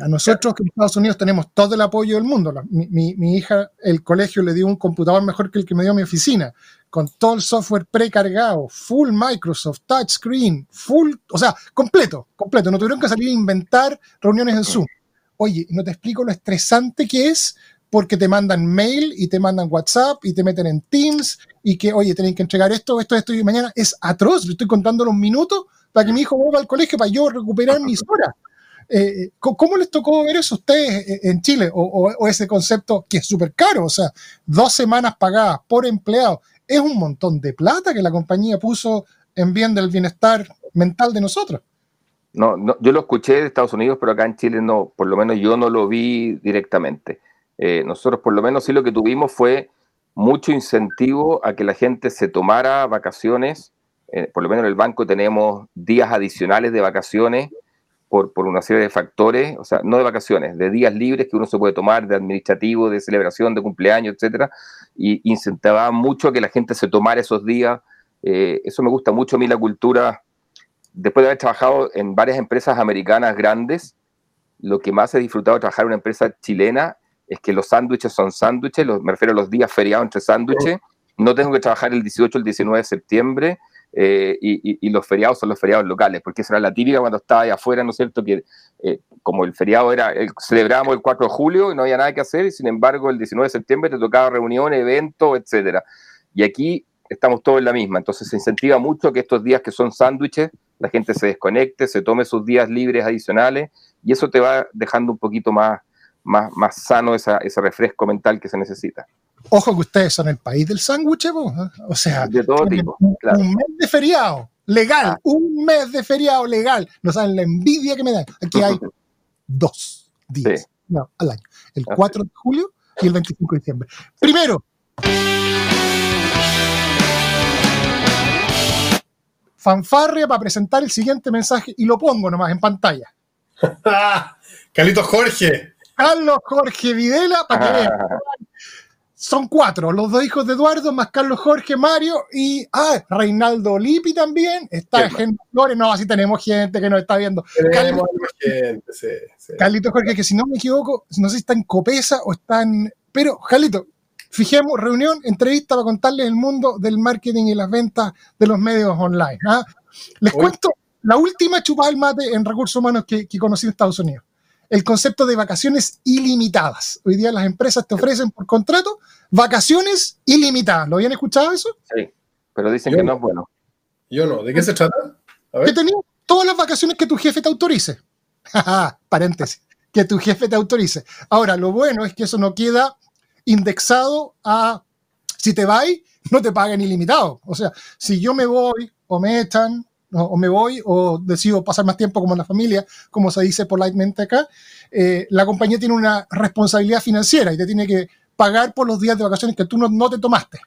Speaker 1: a nosotros que en Estados Unidos tenemos todo el apoyo del mundo. mi, hija, el colegio le dio un computador mejor que el que me dio mi oficina, con todo el software precargado, full Microsoft, touchscreen, full, o sea, completo, completo. No tuvieron que salir a inventar reuniones en Zoom. Oye, no te explico lo estresante que es porque te mandan mail y te mandan WhatsApp y te meten en Teams y que, oye, tienen que entregar esto, esto, esto y mañana. Es atroz. Le estoy contando los minutos para que mi hijo vuelva al colegio para yo recuperar mis horas. Eh, ¿Cómo les tocó ver eso a ustedes eh, en Chile? O, ese concepto que es súper caro, o sea, dos semanas pagadas por empleado, es un montón de plata que la compañía puso en bien del bienestar mental de nosotros.
Speaker 3: No, no, yo lo escuché de Estados Unidos, pero acá en Chile no, por lo menos yo no lo vi directamente. Eh, nosotros por lo menos sí lo que tuvimos fue mucho incentivo a que la gente se tomara vacaciones. por lo menos en el banco tenemos días adicionales de vacaciones por, una serie de factores, o sea, no de vacaciones, de días libres que uno se puede tomar, de administrativo, de celebración, de cumpleaños, etcétera, y incentivaba mucho a que la gente se tomara esos días. Eh, eso me gusta mucho a mí la cultura. Después de haber trabajado en varias empresas americanas grandes, lo que más he disfrutado de trabajar en una empresa chilena es que los sándwiches son sándwiches, me refiero a los días feriados entre sándwiches. No tengo que trabajar el 18 o el 19 de septiembre eh, y, los feriados son los feriados locales, porque esa era la típica cuando estaba ahí afuera, ¿no es cierto? Que eh, como el feriado era, el, celebrábamos el 4 de julio y no había nada que hacer, y sin embargo el 19 de septiembre te tocaba reunión, evento, etcétera. Y aquí estamos todos en la misma, entonces se incentiva mucho que estos días que son sándwiches, la gente se desconecte, se tome sus días libres adicionales, y eso te va dejando un poquito más, más, más sano esa, ese refresco mental que se necesita.
Speaker 1: Ojo que ustedes son el país del sándwich, o sea,
Speaker 3: de todo tipo,
Speaker 1: un mes de feriado legal, ah. un mes de feriado legal. No saben la envidia que me dan. Aquí hay dos días al año, el 4 de julio y el 25 de diciembre. Primero, fanfarria para presentar el siguiente mensaje y lo pongo nomás en pantalla.
Speaker 2: Carlitos Jorge.
Speaker 1: Carlos Jorge Videla, para que vean. son cuatro, los dos hijos de Eduardo, más Carlos Jorge, Mario y ah, Reinaldo Lippi también. Está gente Flores, no, así tenemos gente que nos está viendo.
Speaker 2: Sí,
Speaker 1: sí. Carlito Jorge, que si no me equivoco, no sé si está en Copesa o está en. Pero, Carlito, fijemos, reunión, entrevista para contarles el mundo del marketing y las ventas de los medios online. ¿ah? Les cuento la última chupada al mate en recursos humanos que, que conocí en Estados Unidos el concepto de vacaciones ilimitadas. Hoy día las empresas te ofrecen por contrato vacaciones ilimitadas. ¿Lo habían escuchado eso?
Speaker 3: Sí, pero dicen que no. es bueno.
Speaker 2: Yo no. ¿De qué se trata?
Speaker 1: Que tenías todas las vacaciones que tu jefe te autorice. Paréntesis. Que tu jefe te autorice. Ahora, lo bueno es que eso no queda indexado a si te vas, no te paguen ilimitado. O sea, si yo me voy o me echan, o me voy o decido pasar más tiempo como en la familia, como se dice politemente acá, eh, la compañía tiene una responsabilidad financiera y te tiene que pagar por los días de vacaciones que tú no, no te tomaste.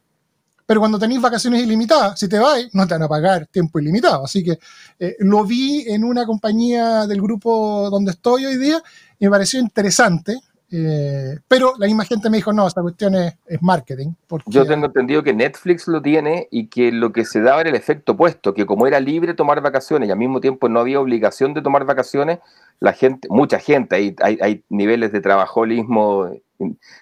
Speaker 1: Pero cuando tenéis vacaciones ilimitadas, si te vas, no te van a pagar tiempo ilimitado. Así que eh, lo vi en una compañía del grupo donde estoy hoy día y me pareció interesante. Eh, pero la misma gente me dijo, no, esta cuestión es, marketing.
Speaker 3: Yo tengo entendido que Netflix lo tiene y que lo que se daba era el efecto opuesto, que como era libre tomar vacaciones y al mismo tiempo no había obligación de tomar vacaciones, la gente, mucha gente, hay, hay, niveles de trabajolismo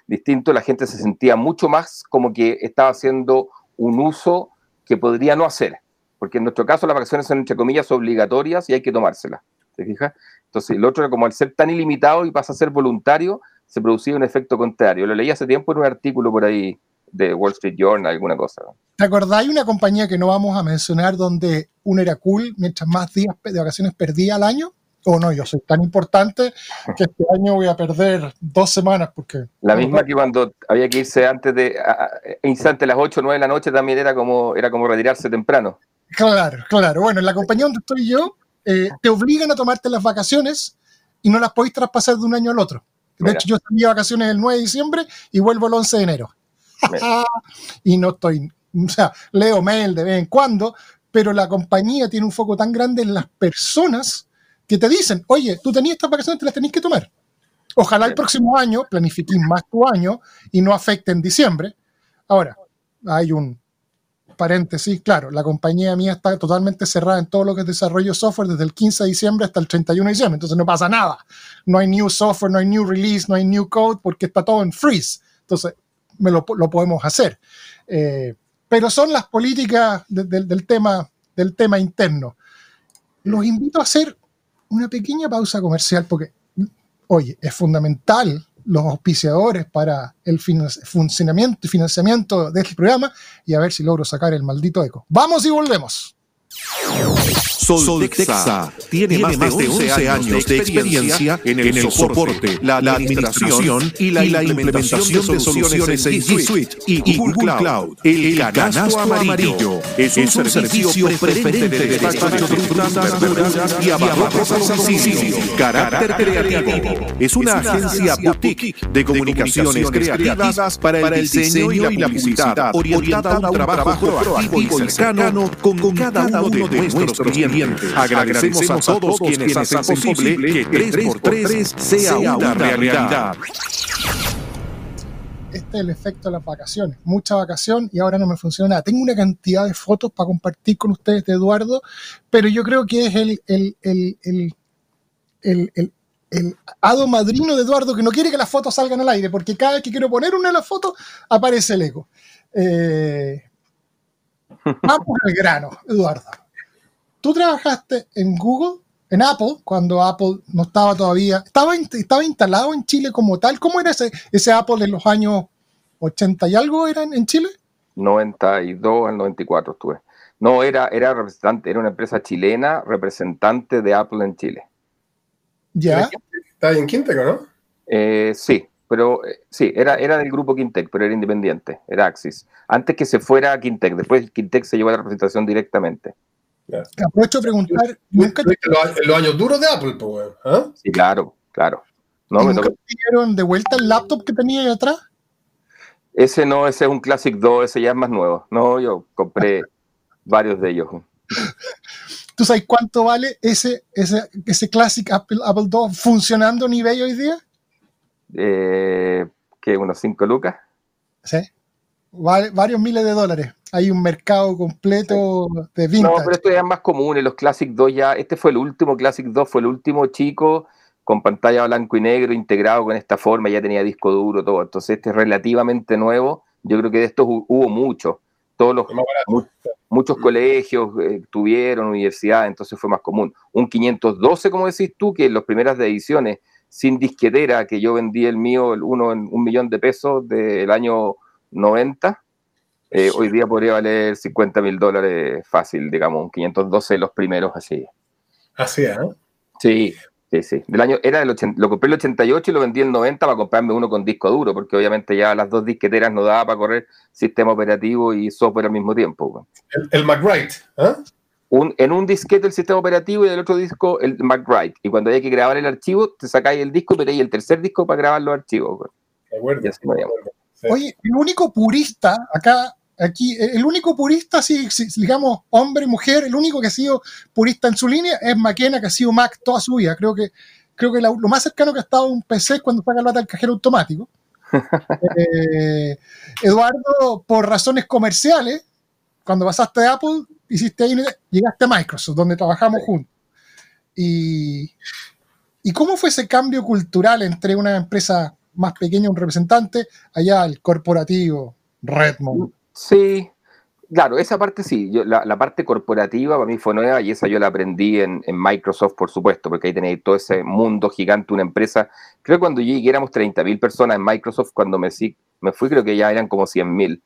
Speaker 3: distinto, la gente se sentía mucho más como que estaba haciendo un uso que podría no hacer, porque en nuestro caso las vacaciones son entre comillas obligatorias y hay que tomárselas, ¿te fijas? Entonces el otro, como al ser tan ilimitado y pasa a ser voluntario, se producía un efecto contrario. Lo leí hace tiempo en un artículo por ahí de Wall Street Journal, alguna cosa.
Speaker 1: ¿Te acordáis una compañía que no vamos a mencionar donde uno era cool mientras más días de vacaciones perdía al año? o no, yo soy tan importante que este año voy a perder dos semanas porque...
Speaker 3: La misma que cuando había que irse antes de, instante a las 8 o 9 de la noche también era como, era como retirarse temprano.
Speaker 1: Claro, claro. Bueno, en la compañía donde estoy yo, eh, te obligan a tomarte las vacaciones y no las podéis traspasar de un año al otro. De hecho, yo salí de vacaciones el 9 de diciembre y vuelvo el 11 de enero. y no estoy, o sea, leo mail de vez en cuando, pero la compañía tiene un foco tan grande en las personas que te dicen, oye, tú tenías estas vacaciones, te las tenés que tomar. Ojalá el próximo año planifiques más tu año y no afecte en diciembre. Ahora, hay un paréntesis, claro, la compañía mía está totalmente cerrada en todo lo que es desarrollo software desde el 15 de diciembre hasta el 31 de diciembre, entonces no pasa nada. No hay new software, no hay new release, no hay new code porque está todo en freeze. Entonces, me lo, podemos hacer. Eh, pero son las políticas del, tema, del tema interno. Los invito a hacer una pequeña pausa comercial porque, oye, es fundamental los auspiciadores para el funcionamiento y financiamiento de este programa y a ver si logro sacar el maldito eco. Vamos y volvemos.
Speaker 5: Soltexa tiene, más de 11 años de experiencia en el, soporte, la, administración y la, implementación de soluciones en G Suite y Google Cloud. El canasto amarillo es un servicio preferente de despacho de frutas, verduras y abarrotes a Carácter creativo. Es una agencia boutique de comunicaciones creativas para el diseño y la publicidad, orientada a un trabajo proactivo y cercano con cada uno de nuestros clientes Agradecemos a todos quienes hacen posible que 3x3 sea una realidad.
Speaker 1: Este es el efecto de las vacaciones. Mucha vacación y ahora no me funciona nada. Tengo una cantidad de fotos para compartir con ustedes de Eduardo, pero yo creo que es el, el, el, el el hado madrino de Eduardo que no quiere que las fotos salgan al aire, porque cada vez que quiero poner una de las fotos aparece el eco. Eh, vamos al grano, Eduardo tú trabajaste en Google, en Apple, cuando Apple no estaba todavía, estaba, estaba instalado en Chile como tal. ¿Cómo era ese, ese Apple de los años 80 y algo eran en Chile?
Speaker 3: 92 al 94 estuve. No, era, era representante, era una empresa chilena representante de Apple en Chile.
Speaker 1: ¿Ya?
Speaker 2: Estaba en Quinteco, ¿no?
Speaker 3: Eh, sí, pero eh, sí, era, era del grupo Quintec, pero era independiente, era Axis. Antes que se fuera a Quintec, después Quintec se llevó la representación directamente.
Speaker 1: Aprovecho a preguntar.
Speaker 2: ¿Nunca los, años duros de Apple, pues, ¿eh?
Speaker 3: Sí, claro, claro.
Speaker 1: No, ¿Nunca te dieron de vuelta el laptop que tenía ahí atrás?
Speaker 3: Ese no, ese es un Classic 2, ese ya es más nuevo. No, yo compré varios de ellos.
Speaker 1: ¿Tú sabes cuánto vale ese, ese, ese Classic Apple, Apple II funcionando en eBay hoy día?
Speaker 3: Eh, ¿Qué? ¿Unos 5 lucas?
Speaker 1: Sí varios miles de dólares. Hay un mercado completo de vintage.
Speaker 3: No, pero esto ya es más común. En los Classic 2 ya, este fue el último Classic 2, fue el último chico con pantalla blanco y negro integrado con esta forma, ya tenía disco duro, todo. Entonces este es relativamente nuevo. Yo creo que de estos hubo muchos. Todos los, muchos colegios eh, tuvieron, universidades, entonces fue más común. Un 512, como decís tú, que en las primeras ediciones sin disquetera, que yo vendí el mío, el uno en un millón de pesos del año 90, eh, hoy día podría valer 50 mil dólares fácil, digamos, 512 los primeros así.
Speaker 2: Así, ¿eh?
Speaker 3: Sí, sí, sí. Del año, era del lo compré el 88 y lo vendí en 90 para comprarme uno con disco duro, porque obviamente ya las dos disqueteras no daba para correr sistema operativo y software al mismo tiempo.
Speaker 2: El, el McWright, ¿eh?
Speaker 3: Un, en un disquete el sistema operativo y en el otro disco el MacWrite. Y cuando hay que grabar el archivo, te sacáis el disco y metéis el tercer disco para grabar los archivos.
Speaker 2: De acuerdo.
Speaker 3: Así.
Speaker 2: Sí.
Speaker 1: Oye, el único purista acá, aquí, el único purista, si, si- digamos, hombre mujer, el único que ha sido purista en su línea es McKenna, que ha sido Mac toda su vida. Creo que, creo que la- lo más cercano que ha estado a un PC es cuando saca lata del cajero automático. Eh, Eduardo, por razones comerciales, cuando pasaste de Apple, hiciste ahí, llegaste a Microsoft, donde trabajamos juntos. Y, ¿Y cómo fue ese cambio cultural entre una empresa más pequeña, un representante, allá al corporativo Redmond?
Speaker 3: Sí, claro, esa parte sí. Yo, la, la parte corporativa para mí fue nueva y esa yo la aprendí en, en Microsoft, por supuesto, porque ahí tenéis todo ese mundo gigante, una empresa. Creo que cuando yo llegué éramos 30.000 personas en Microsoft, cuando me fui creo que ya eran como 100.000.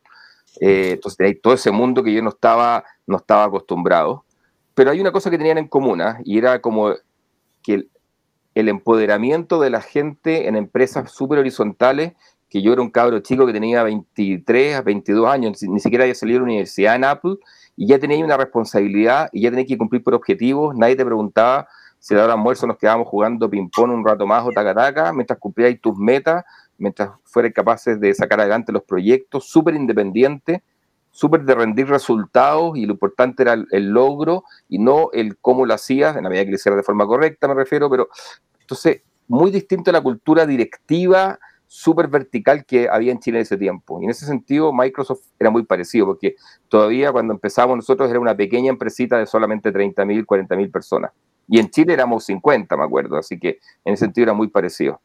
Speaker 3: Eh, entonces tenéis todo ese mundo que yo no estaba, no estaba acostumbrado. Pero hay una cosa que tenían en común ¿ah? y era como que el, empoderamiento de la gente en empresas súper horizontales que yo era un cabro chico que tenía 23 a 22 años, ni siquiera había salido de la universidad en Apple, y ya tenía una responsabilidad y ya tenía que cumplir por objetivos, nadie te preguntaba si la hora de almuerzo nos quedábamos jugando ping-pong un rato más o taca-taca, mientras cumplíais tus metas, mientras fueras capaces de sacar adelante los proyectos, súper independiente, súper de rendir resultados, y lo importante era el, el logro y no el cómo lo hacías, en la medida que lo hicieras de forma correcta, me refiero, pero entonces, muy distinto a la cultura directiva, súper vertical que había en Chile en ese tiempo. Y en ese sentido, Microsoft era muy parecido, porque todavía cuando empezamos nosotros era una pequeña empresita de solamente 30.000, 40.000 personas. Y en Chile éramos 50, me acuerdo, así que en ese sentido era muy parecido.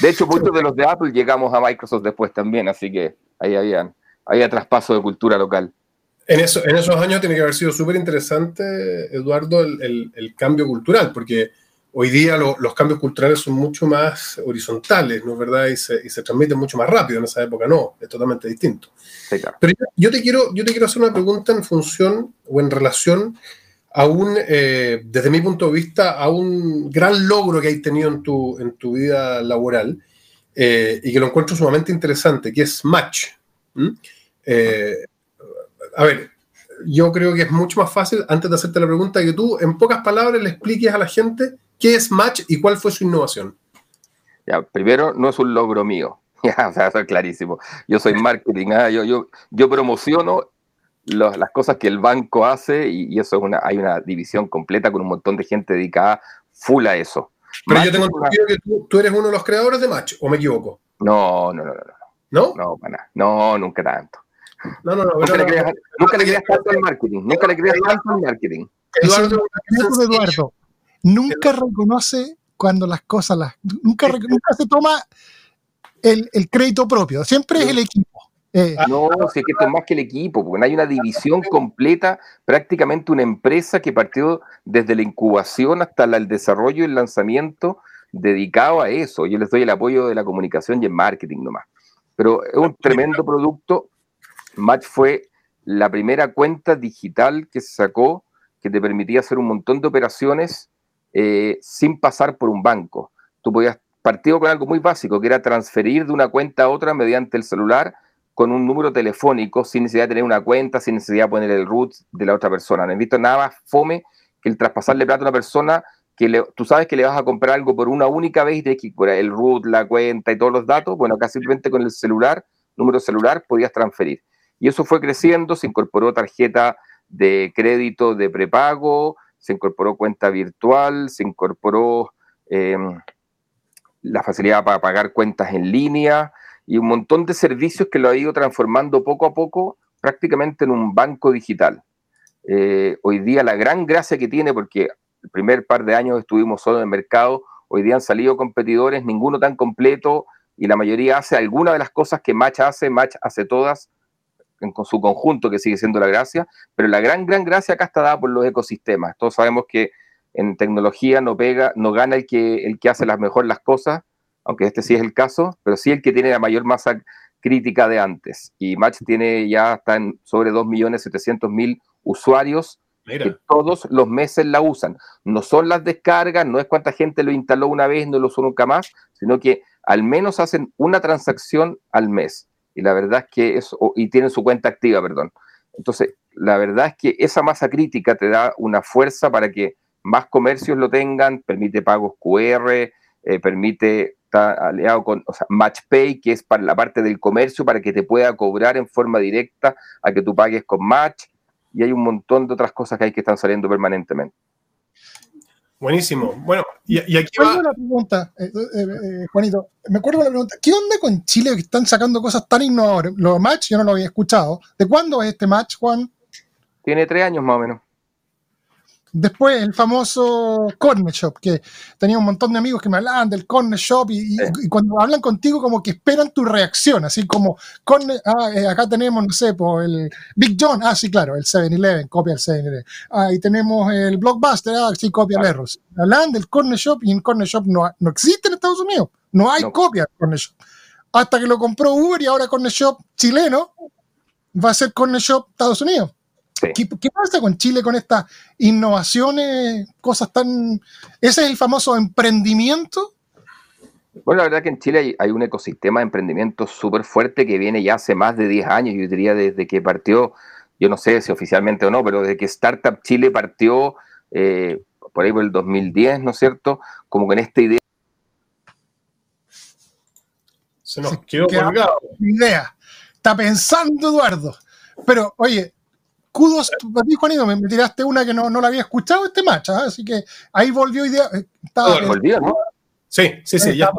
Speaker 3: De hecho, muchos de los de Apple llegamos a Microsoft después también, así que ahí había, había traspaso de cultura local.
Speaker 2: En, eso, en esos años tiene que haber sido súper interesante, Eduardo, el, el- el cambio cultural, porque hoy día lo- los cambios culturales son mucho más horizontales, ¿no es verdad? Y se, y se transmiten mucho más rápido. En esa época no, es totalmente distinto.
Speaker 3: Sí, claro.
Speaker 2: Pero yo, yo te quiero, yo te quiero hacer una pregunta en función o en relación a eh, desde mi punto de vista, a un gran logro que hay tenido en tu, en tu vida laboral eh, y que lo encuentro sumamente interesante, que es Match. Eh, a ver, yo creo que es mucho más fácil, antes de hacerte la pregunta, que tú en pocas palabras le expliques a la gente qué es Match y cuál fue su innovación.
Speaker 3: Primero, no es un logro mío. Ya, o sea, eso es clarísimo. Yo soy marketing, ah, yo, yo, yo promociono los- las cosas que el banco hace y, y eso es una, hay una división completa con un montón de gente dedicada full a eso.
Speaker 2: Pero
Speaker 3: Match
Speaker 2: yo tengo entendido que tú, tú eres uno de los creadores de Match, ¿o me equivoco?
Speaker 3: No, no, no, no, no,
Speaker 2: ¿No?
Speaker 3: no, para nada. no, nunca tanto.
Speaker 2: No, no, no.
Speaker 3: Nunca, le creas, nunca le creas tanto al marketing, nunca le creas tanto al marketing.
Speaker 2: Eduardo,
Speaker 1: de Eduardo. Nunca reconoce cuando las cosas las. Nunca, nunca se toma el, el crédito propio. Siempre es el equipo. Eh,
Speaker 3: No, si es que esto es más que el equipo, porque hay una división completa, prácticamente una empresa que partió desde la incubación hasta el desarrollo y el lanzamiento dedicado a eso. Yo les doy el apoyo de la comunicación y el marketing nomás. Pero es un tremendo producto. Match fue la primera cuenta digital que se sacó que te permitía hacer un montón de operaciones eh, sin pasar por un banco. Tú podías partir con algo muy básico, que era transferir de una cuenta a otra mediante el celular con un número telefónico sin necesidad de tener una cuenta, sin necesidad de poner el root de la otra persona. No he visto nada más fome que el traspasarle plata a una persona que le- tú sabes que le vas a comprar algo por una única vez y tienes que el root, la cuenta y todos los datos. Bueno, acá simplemente con el celular, número celular, podías transferir. Y eso fue creciendo, se incorporó tarjeta de crédito de prepago, se incorporó cuenta virtual, se incorporó eh, la facilidad para pagar cuentas en línea y un montón de servicios que lo ha ido transformando poco a poco prácticamente en un banco digital. Eh, hoy día la gran gracia que tiene, porque el primer par de años estuvimos solo en el mercado, hoy día han salido competidores, ninguno tan completo, y la mayoría hace alguna de las cosas que Match hace, Match hace todas en con su conjunto, que sigue siendo la gracia, pero la gran, gran gracia acá está dada por los ecosistemas. Todos sabemos que en tecnología no pega, no gana el que, el que hace las mejor las cosas, aunque este sí es el caso, pero sí el que tiene la mayor masa crítica de antes. Y Match tiene ya está en sobre 2.700.000 usuarios que todos los meses la usan. No son las descargas, no es cuánta gente lo instaló una vez, no lo usó nunca más, sino que al menos hacen una transacción al mes. Y la verdad es que eso, o- y tienen su cuenta activa, perdón. Entonces, la verdad es que esa masa crítica te da una fuerza para que más comercios lo tengan, permite pagos QR, eh, permite estar aliado con o sea, MatchPay, que es para la parte del comercio, para que te pueda cobrar en forma directa a que tú pagues con Match, y hay un montón de otras cosas que hay que están saliendo permanentemente.
Speaker 2: Buenísimo. Bueno, y, aquí
Speaker 1: va... una pregunta, eh, eh, eh, Juanito. Me acuerdo de la pregunta. ¿Qué onda con Chile que están sacando cosas tan innovadoras? Los match yo no lo había escuchado. ¿De cuándo es este match, Juan?
Speaker 3: Tiene tres años más o menos.
Speaker 1: Después el famoso Corner Shop, que tenía un montón de amigos que me hablaban del Corner Shop y, cuando hablan contigo como que esperan tu reacción, así como, corner, ah, eh, acá tenemos, no sé, por el Big John, ah, sí, claro, el 7-Eleven, copia el 7-Eleven. Ah, y tenemos el Blockbuster, ah, sí, copia el Erros. Hablan del Corner Shop y el Corner Shop no, no existe en Estados Unidos, no hay copia del Corner Shop. Hasta que lo compró Uber y ahora Corner Shop chileno va a ser Corner Shop Estados Unidos. ¿Qué, pasa con Chile con estas innovaciones, cosas tan... ¿Ese es el famoso emprendimiento?
Speaker 3: Bueno, la verdad que en Chile hay, un ecosistema de emprendimiento súper fuerte que viene ya hace más de 10 años, yo diría desde que partió, yo no sé si oficialmente o no, pero desde que Startup Chile partió eh, por ahí por el 2010, ¿no es cierto? Como con esta idea.
Speaker 1: Se nos quedó colgado. Idea. Está pensando Eduardo. Pero, oye, kudos para ti, Juanito, me, tiraste una que no, no la había escuchado este match, ¿ah? así que ahí volvió idea.
Speaker 3: Eh, estaba, volvió, ¿no?
Speaker 2: Sí, sí, sí, ya.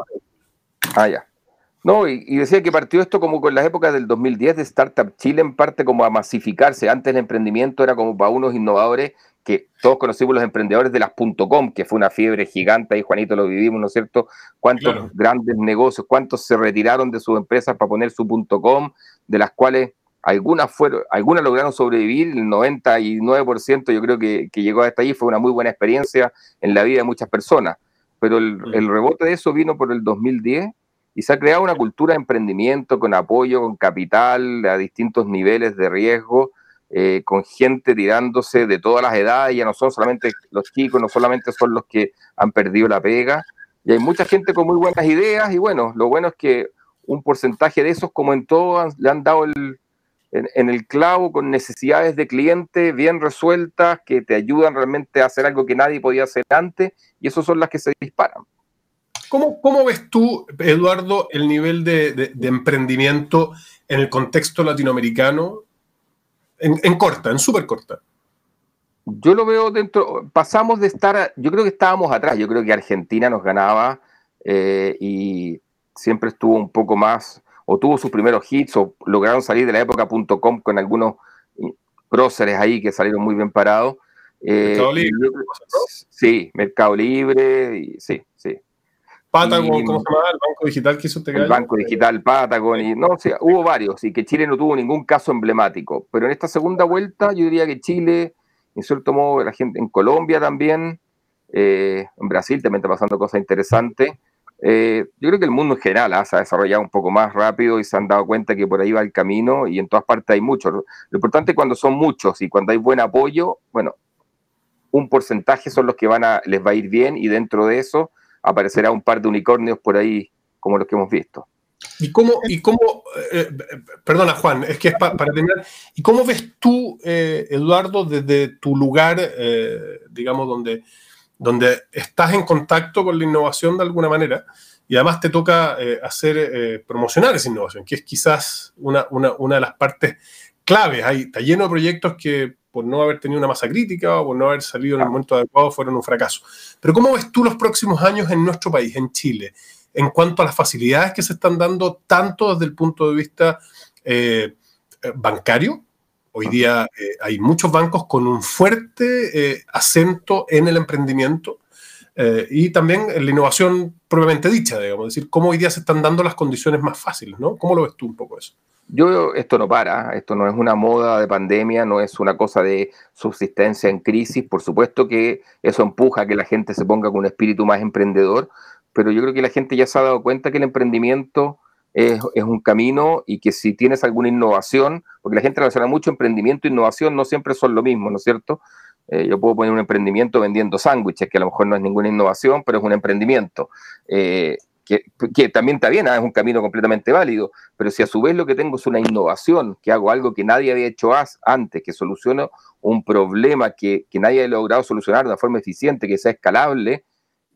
Speaker 3: Ah, ya. No, y, decía que partió esto como con las épocas del 2010 de Startup Chile, en parte como a masificarse. Antes el emprendimiento era como para unos innovadores que todos conocimos los emprendedores de las .com, que fue una fiebre gigante, ahí Juanito lo vivimos, ¿no es cierto? Cuántos grandes negocios, cuántos se retiraron de sus empresas para poner su .com, de las cuales algunas, fueron, algunas lograron sobrevivir, el 99% yo creo que, llegó hasta ahí, fue una muy buena experiencia en la vida de muchas personas. Pero el, el, rebote de eso vino por el 2010 y se ha creado una cultura de emprendimiento con apoyo, con capital a distintos niveles de riesgo, eh, con gente tirándose de todas las edades, ya no son solamente los chicos, no solamente son los que han perdido la pega, y hay mucha gente con muy buenas ideas y bueno, lo bueno es que un porcentaje de esos, como en todo, le han dado el, en, el clavo con necesidades de cliente bien resueltas que te ayudan realmente a hacer algo que nadie podía hacer antes y esas son las que se disparan.
Speaker 2: ¿Cómo, cómo ves tú, Eduardo, el nivel de, emprendimiento en el contexto latinoamericano? En, corta, en súper corta.
Speaker 3: Yo lo veo dentro, pasamos de estar, yo creo que estábamos atrás, yo creo que Argentina nos ganaba eh, y siempre estuvo un poco más o tuvo sus primeros hits o lograron salir de la época.com con algunos próceres ahí que salieron muy bien parados.
Speaker 2: Eh, Mercado Libre.
Speaker 3: Sí, Mercado Libre, y, sí, sí.
Speaker 2: Patagon, ¿cómo se llama? El Banco Digital que hizo este
Speaker 3: El Banco Digital, Patagon, y no, o hubo varios, y que Chile no tuvo ningún caso emblemático. Pero en esta segunda vuelta, yo diría que Chile, en cierto modo, la gente en Colombia también, eh, en Brasil también está pasando cosas interesantes. Eh, yo creo que el mundo en general ¿ah? se ha desarrollado un poco más rápido y se han dado cuenta que por ahí va el camino y en todas partes hay muchos. Lo importante es cuando son muchos y cuando hay buen apoyo, bueno, un porcentaje son los que van a, les va a ir bien y dentro de eso aparecerá un par de unicornios por ahí como los que hemos visto.
Speaker 2: ¿Y cómo, y cómo eh, perdona Juan, es que es para terminar, ¿y cómo ves tú, eh, Eduardo, desde tu lugar, digamos, donde donde estás en contacto con la innovación de alguna manera y además te toca eh, hacer eh, promocionar esa innovación, que es quizás una, de las partes claves. Hay, está lleno de proyectos que por no haber tenido una masa crítica o por no haber salido en el momento adecuado fueron un fracaso. Pero ¿cómo ves tú los próximos años en nuestro país, en Chile, en cuanto a las facilidades que se están dando tanto desde el punto de vista eh, bancario Hoy día eh, hay muchos bancos con un fuerte eh, acento en el emprendimiento eh, y también en la innovación propiamente dicha, digamos, es decir, cómo hoy día se están dando las condiciones más fáciles, ¿no? ¿Cómo lo ves tú un poco eso?
Speaker 3: Yo, esto no para, esto no es una moda de pandemia, no es una cosa de subsistencia en crisis, por supuesto que eso empuja a que la gente se ponga con un espíritu más emprendedor, pero yo creo que la gente ya se ha dado cuenta que el emprendimiento es, un camino y que si tienes alguna innovación, porque la gente relaciona mucho emprendimiento e innovación, no siempre son lo mismo, ¿no es cierto? Eh, yo puedo poner un emprendimiento vendiendo sándwiches, que a lo mejor no es ninguna innovación, pero es un emprendimiento. Eh, que, también está bien, ¿ah? es un camino completamente válido, pero si a su vez lo que tengo es una innovación, que hago algo que nadie había hecho antes, que soluciono un problema que, que nadie ha logrado solucionar de una forma eficiente, que sea escalable,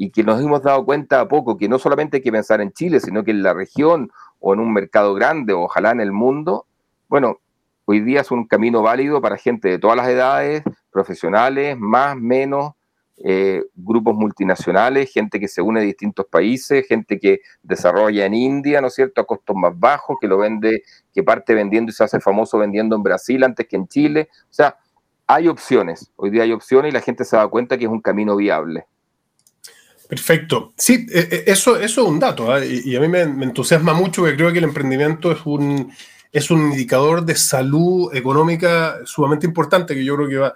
Speaker 3: y que nos hemos dado cuenta a poco que no solamente hay que pensar en Chile, sino que en la región o en un mercado grande, o ojalá en el mundo, bueno, hoy día es un camino válido para gente de todas las edades, profesionales, más, menos, eh, grupos multinacionales, gente que se une de distintos países, gente que desarrolla en India, ¿no es cierto?, a costos más bajos, que lo vende, que parte vendiendo y se hace famoso vendiendo en Brasil antes que en Chile. O sea, hay opciones, hoy día hay opciones y la gente se da cuenta que es un camino viable.
Speaker 2: Perfecto. Sí, eh, eh, eso, eso es un dato ¿ah? y, a mí me, entusiasma mucho porque creo que el emprendimiento es un, es un indicador de salud económica sumamente importante que yo creo que va,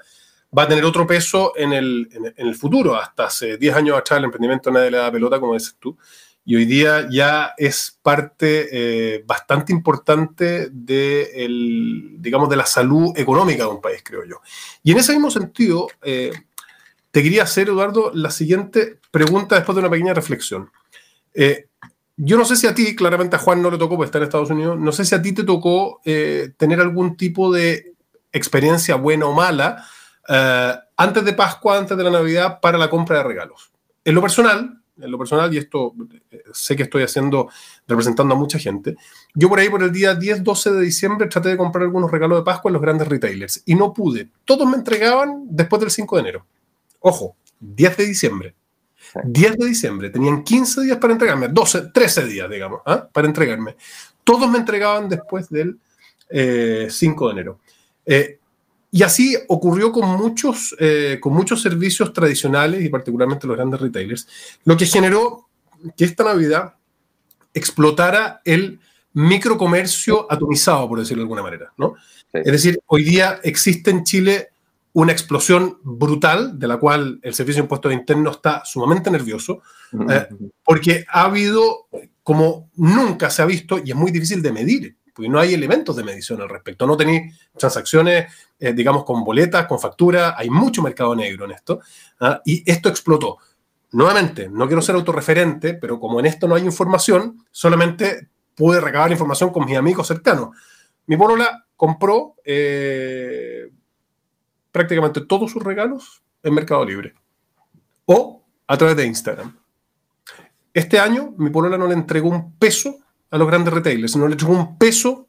Speaker 2: va a tener otro peso en el, en, el futuro. Hasta hace 10 años atrás el emprendimiento nadie le da pelota, como dices tú, y hoy día ya es parte eh, bastante importante de, el, digamos, de la salud económica de un país, creo yo. Y en ese mismo sentido, eh, te quería hacer, Eduardo, la siguiente pregunta después de una pequeña reflexión. Eh, yo no sé si a ti, claramente a Juan no le tocó, porque está en Estados Unidos, no sé si a ti te tocó tener algún tipo de experiencia buena o mala eh, antes de Pascua, antes de la Navidad, para la compra de regalos. En lo personal, en lo personal, y esto eh, sé que estoy haciendo, representando a mucha gente, yo por ahí por el día 10, 12 de diciembre traté de comprar algunos regalos de Pascua en los grandes retailers y no pude. Todos me entregaban después del 5 de enero. Ojo, 10 de diciembre. 10 de diciembre, tenían 15 días para entregarme, 12, 13 días, digamos, ¿ah? para entregarme. Todos me entregaban después del 5 eh, de enero. Y así ocurrió con muchos, eh, con muchos servicios tradicionales y particularmente los grandes retailers, lo que generó que esta Navidad explotara el microcomercio atomizado, por decirlo de alguna manera. ¿no? Es decir, hoy día existe en Chile una explosión brutal, de la cual el Servicio de Impuestos Internos está sumamente nervioso, eh, porque ha habido, como nunca se ha visto, y es muy difícil de medir, porque no hay elementos de medición al respecto. No tenéis transacciones, eh, digamos, con boletas, con factura, hay mucho mercado negro en esto, ¿ah? y esto explotó. Nuevamente, no quiero ser autorreferente, pero como en esto no hay información, solamente pude recabar información con mis amigos cercanos. Mi porola compró eh, prácticamente todos sus regalos en Mercado Libre o a través de Instagram. Este año mi porola no le entregó un peso a los grandes retailers, no le echó un peso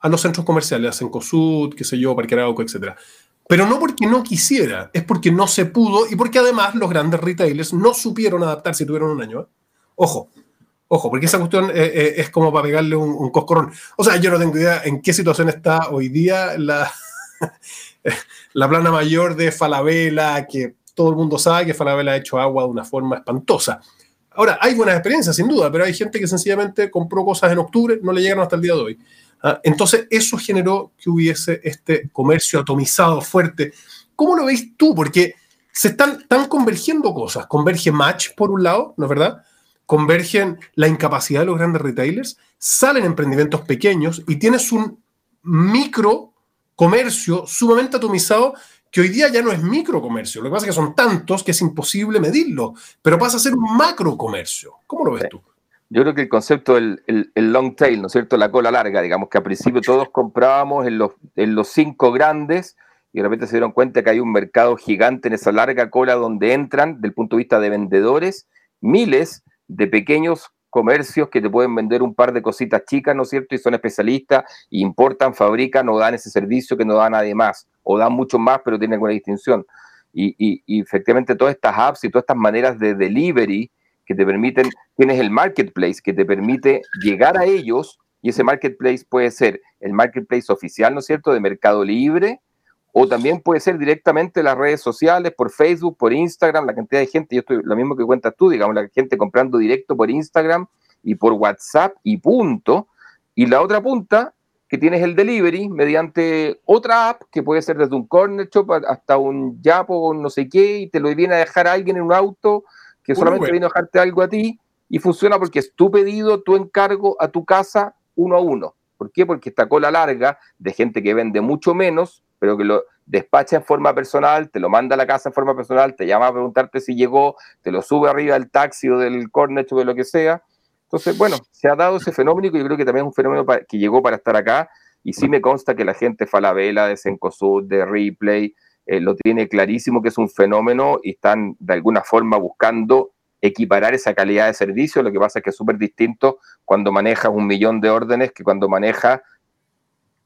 Speaker 2: a los centros comerciales, a Cosud, qué sé yo, Parque Arauco, etc. Pero no porque no quisiera, es porque no se pudo y porque además los grandes retailers no supieron adaptarse y tuvieron un año. ¿eh? Ojo, ojo, porque esa cuestión eh, eh, es como para pegarle un, un, coscorrón. O sea, yo no tengo idea en qué situación está hoy día la, la plana mayor de Falabella, que todo el mundo sabe que Falabella ha hecho agua de una forma espantosa. Ahora, hay buenas experiencias, sin duda, pero hay gente que sencillamente compró cosas en octubre, no le llegaron hasta el día de hoy. ¿ah? Entonces, eso generó que hubiese este comercio atomizado fuerte. ¿Cómo lo veis tú? Porque se están, están convergiendo cosas. Converge Match, por un lado, ¿no es verdad? Convergen la incapacidad de los grandes retailers, salen emprendimientos pequeños y tienes un micro comercio sumamente atomizado que hoy día ya no es microcomercio. Lo que pasa es que son tantos que es imposible medirlo, pero pasa a ser un macrocomercio. ¿Cómo lo ves tú?
Speaker 3: Yo creo que el concepto del el, long tail, ¿no es cierto? La cola larga, digamos que al principio todos comprábamos en los, en los cinco grandes y de repente se dieron cuenta que hay un mercado gigante en esa larga cola donde entran, desde el punto de vista de vendedores, miles de pequeños comercios que te pueden vender un par de cositas chicas, ¿no es cierto? Y son especialistas, importan, fabrican o dan ese servicio que no da nadie más, o dan mucho más, pero tienen alguna distinción. Y, efectivamente todas estas apps y todas estas maneras de delivery que te permiten, tienes el marketplace que te permite llegar a ellos, y ese marketplace puede ser el marketplace oficial, ¿no es cierto?, de Mercado Libre, o también puede ser directamente las redes sociales, por Facebook, por Instagram, la cantidad de gente, yo estoy lo mismo que cuentas tú, digamos, la gente comprando directo por Instagram y por WhatsApp y punto. Y la otra punta, que tienes el delivery mediante otra app, que puede ser desde un corner shop hasta un Yapo o no sé qué, y te lo viene a dejar a alguien en un auto que solamente viene a dejarte algo a ti, y funciona porque es tu pedido, tu encargo a tu casa uno a uno. ¿Por qué? Porque esta cola larga de gente que vende mucho menos, pero que lo despacha en forma personal, te lo manda a la casa en forma personal, te llama a preguntarte si llegó, te lo sube arriba del taxi o del corner o de lo que sea, Entonces, bueno, se ha dado ese fenómeno y yo creo que también es un fenómeno que llegó para estar acá y sí me consta que la gente Falabella, de Sencosud, de Replay, eh, lo tiene clarísimo que es un fenómeno y están de alguna forma buscando equiparar esa calidad de servicio. Lo que pasa es que es súper distinto cuando manejas un millón de órdenes que cuando manejas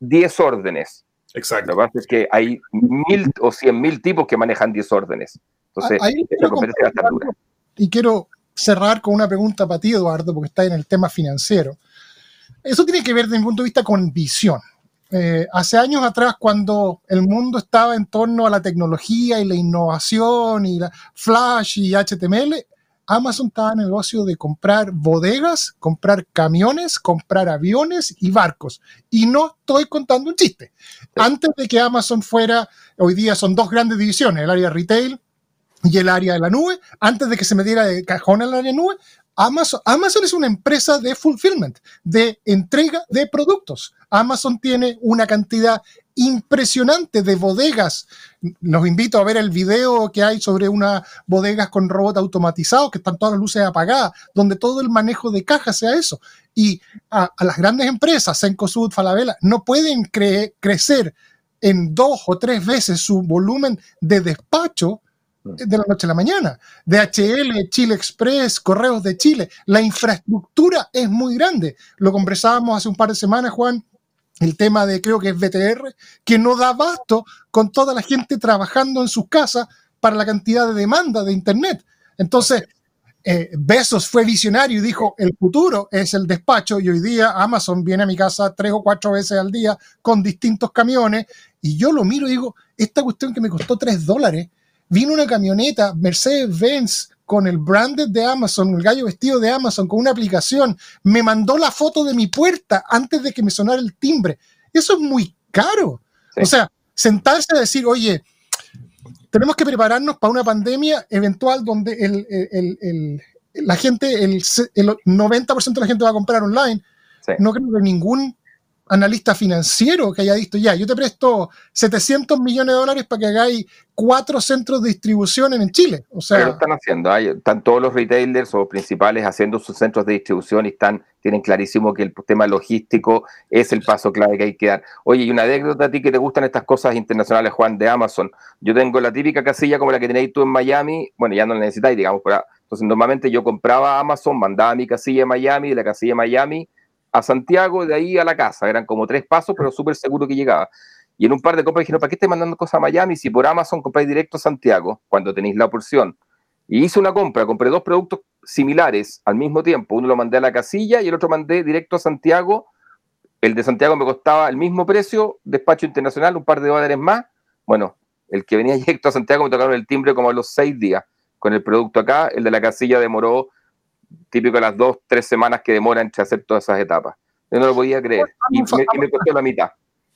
Speaker 3: 10 órdenes.
Speaker 2: Exacto.
Speaker 3: Lo que pasa es que hay mil o cien mil tipos que manejan 10 órdenes. Entonces,
Speaker 1: quiero
Speaker 3: competencia va a estar dura.
Speaker 1: y quiero cerrar con una pregunta para ti, Eduardo, porque está en el tema financiero. Eso tiene que ver desde mi punto de vista con visión. Eh, hace años atrás, cuando el mundo estaba en torno a la tecnología y la innovación y la Flash y HTML, Amazon estaba en el negocio de comprar bodegas, comprar camiones, comprar aviones y barcos. Y no estoy contando un chiste. Antes de que Amazon fuera, hoy día son dos grandes divisiones, el área retail y el área de la nube, antes de que se metiera de cajón en el área de nube, Amazon, Amazon es una empresa de fulfillment, de entrega de productos. Amazon tiene una cantidad impresionante de bodegas. Los invito a ver el video que hay sobre unas bodegas con robot automatizados, que están todas las luces apagadas, donde todo el manejo de cajas sea eso. Y a, las grandes empresas, Cencosud, Falabella, no pueden cre- crecer en dos o tres veces su volumen de despacho de la noche a la mañana. DHL, Chile Express, Correos de Chile. La infraestructura es muy grande. Lo conversábamos hace un par de semanas, Juan, el tema de creo que es BTR, que no da abasto con toda la gente trabajando en sus casas para la cantidad de demanda de Internet. Entonces, eh, Bezos fue visionario y dijo, el futuro es el despacho y hoy día Amazon viene a mi casa tres o cuatro veces al día con distintos camiones y yo lo miro y digo, esta cuestión que me costó tres dólares, vino una camioneta Mercedes-Benz con el branded de Amazon, el gallo vestido de Amazon, con una aplicación, me mandó la foto de mi puerta antes de que me sonara el timbre. Eso es muy caro.
Speaker 3: Sí.
Speaker 1: O sea, sentarse a decir, oye, tenemos que prepararnos para una pandemia eventual donde el, el- el- la gente, el, se- el 90% de la gente va a comprar online.
Speaker 3: Sí.
Speaker 1: No creo que ningún analista financiero que haya visto ya, yo te presto 700 millones de dólares para que hagáis cuatro centros de distribución en Chile. O
Speaker 3: Pero lo
Speaker 1: sea,
Speaker 3: están haciendo. hay- están todos los retailers o principales haciendo sus centros de distribución y están, tienen clarísimo que el tema logístico es el paso clave que hay que dar. Oye, y una anécdota a ti que te gustan estas cosas internacionales, Juan, de Amazon. Yo tengo la típica casilla como la que tenéis tú en Miami. Bueno, ya no la necesitáis, digamos. Pero, entonces, normalmente yo compraba Amazon, mandaba mi casilla de Miami, de la casilla de Miami a Santiago, de ahí a la casa. Eran como tres pasos, pero súper seguro que llegaba. Y en un par de compras dijeron, ¿para qué estáis mandando cosas a Miami si por Amazon compráis directo a Santiago cuando tenéis la porción? Y hice una compra, compré dos productos similares al mismo tiempo. Uno lo mandé a la casilla y el otro mandé directo a Santiago. El de Santiago me costaba el mismo precio, despacho internacional, un par de dólares más. Bueno, el que venía directo a Santiago me tocaron el timbre como a los seis días con el producto acá. El de la casilla demoró típico las dos, tres semanas que demora entre hacer todas esas etapas. Yo no lo podía creer. Y me, y me costó la mitad.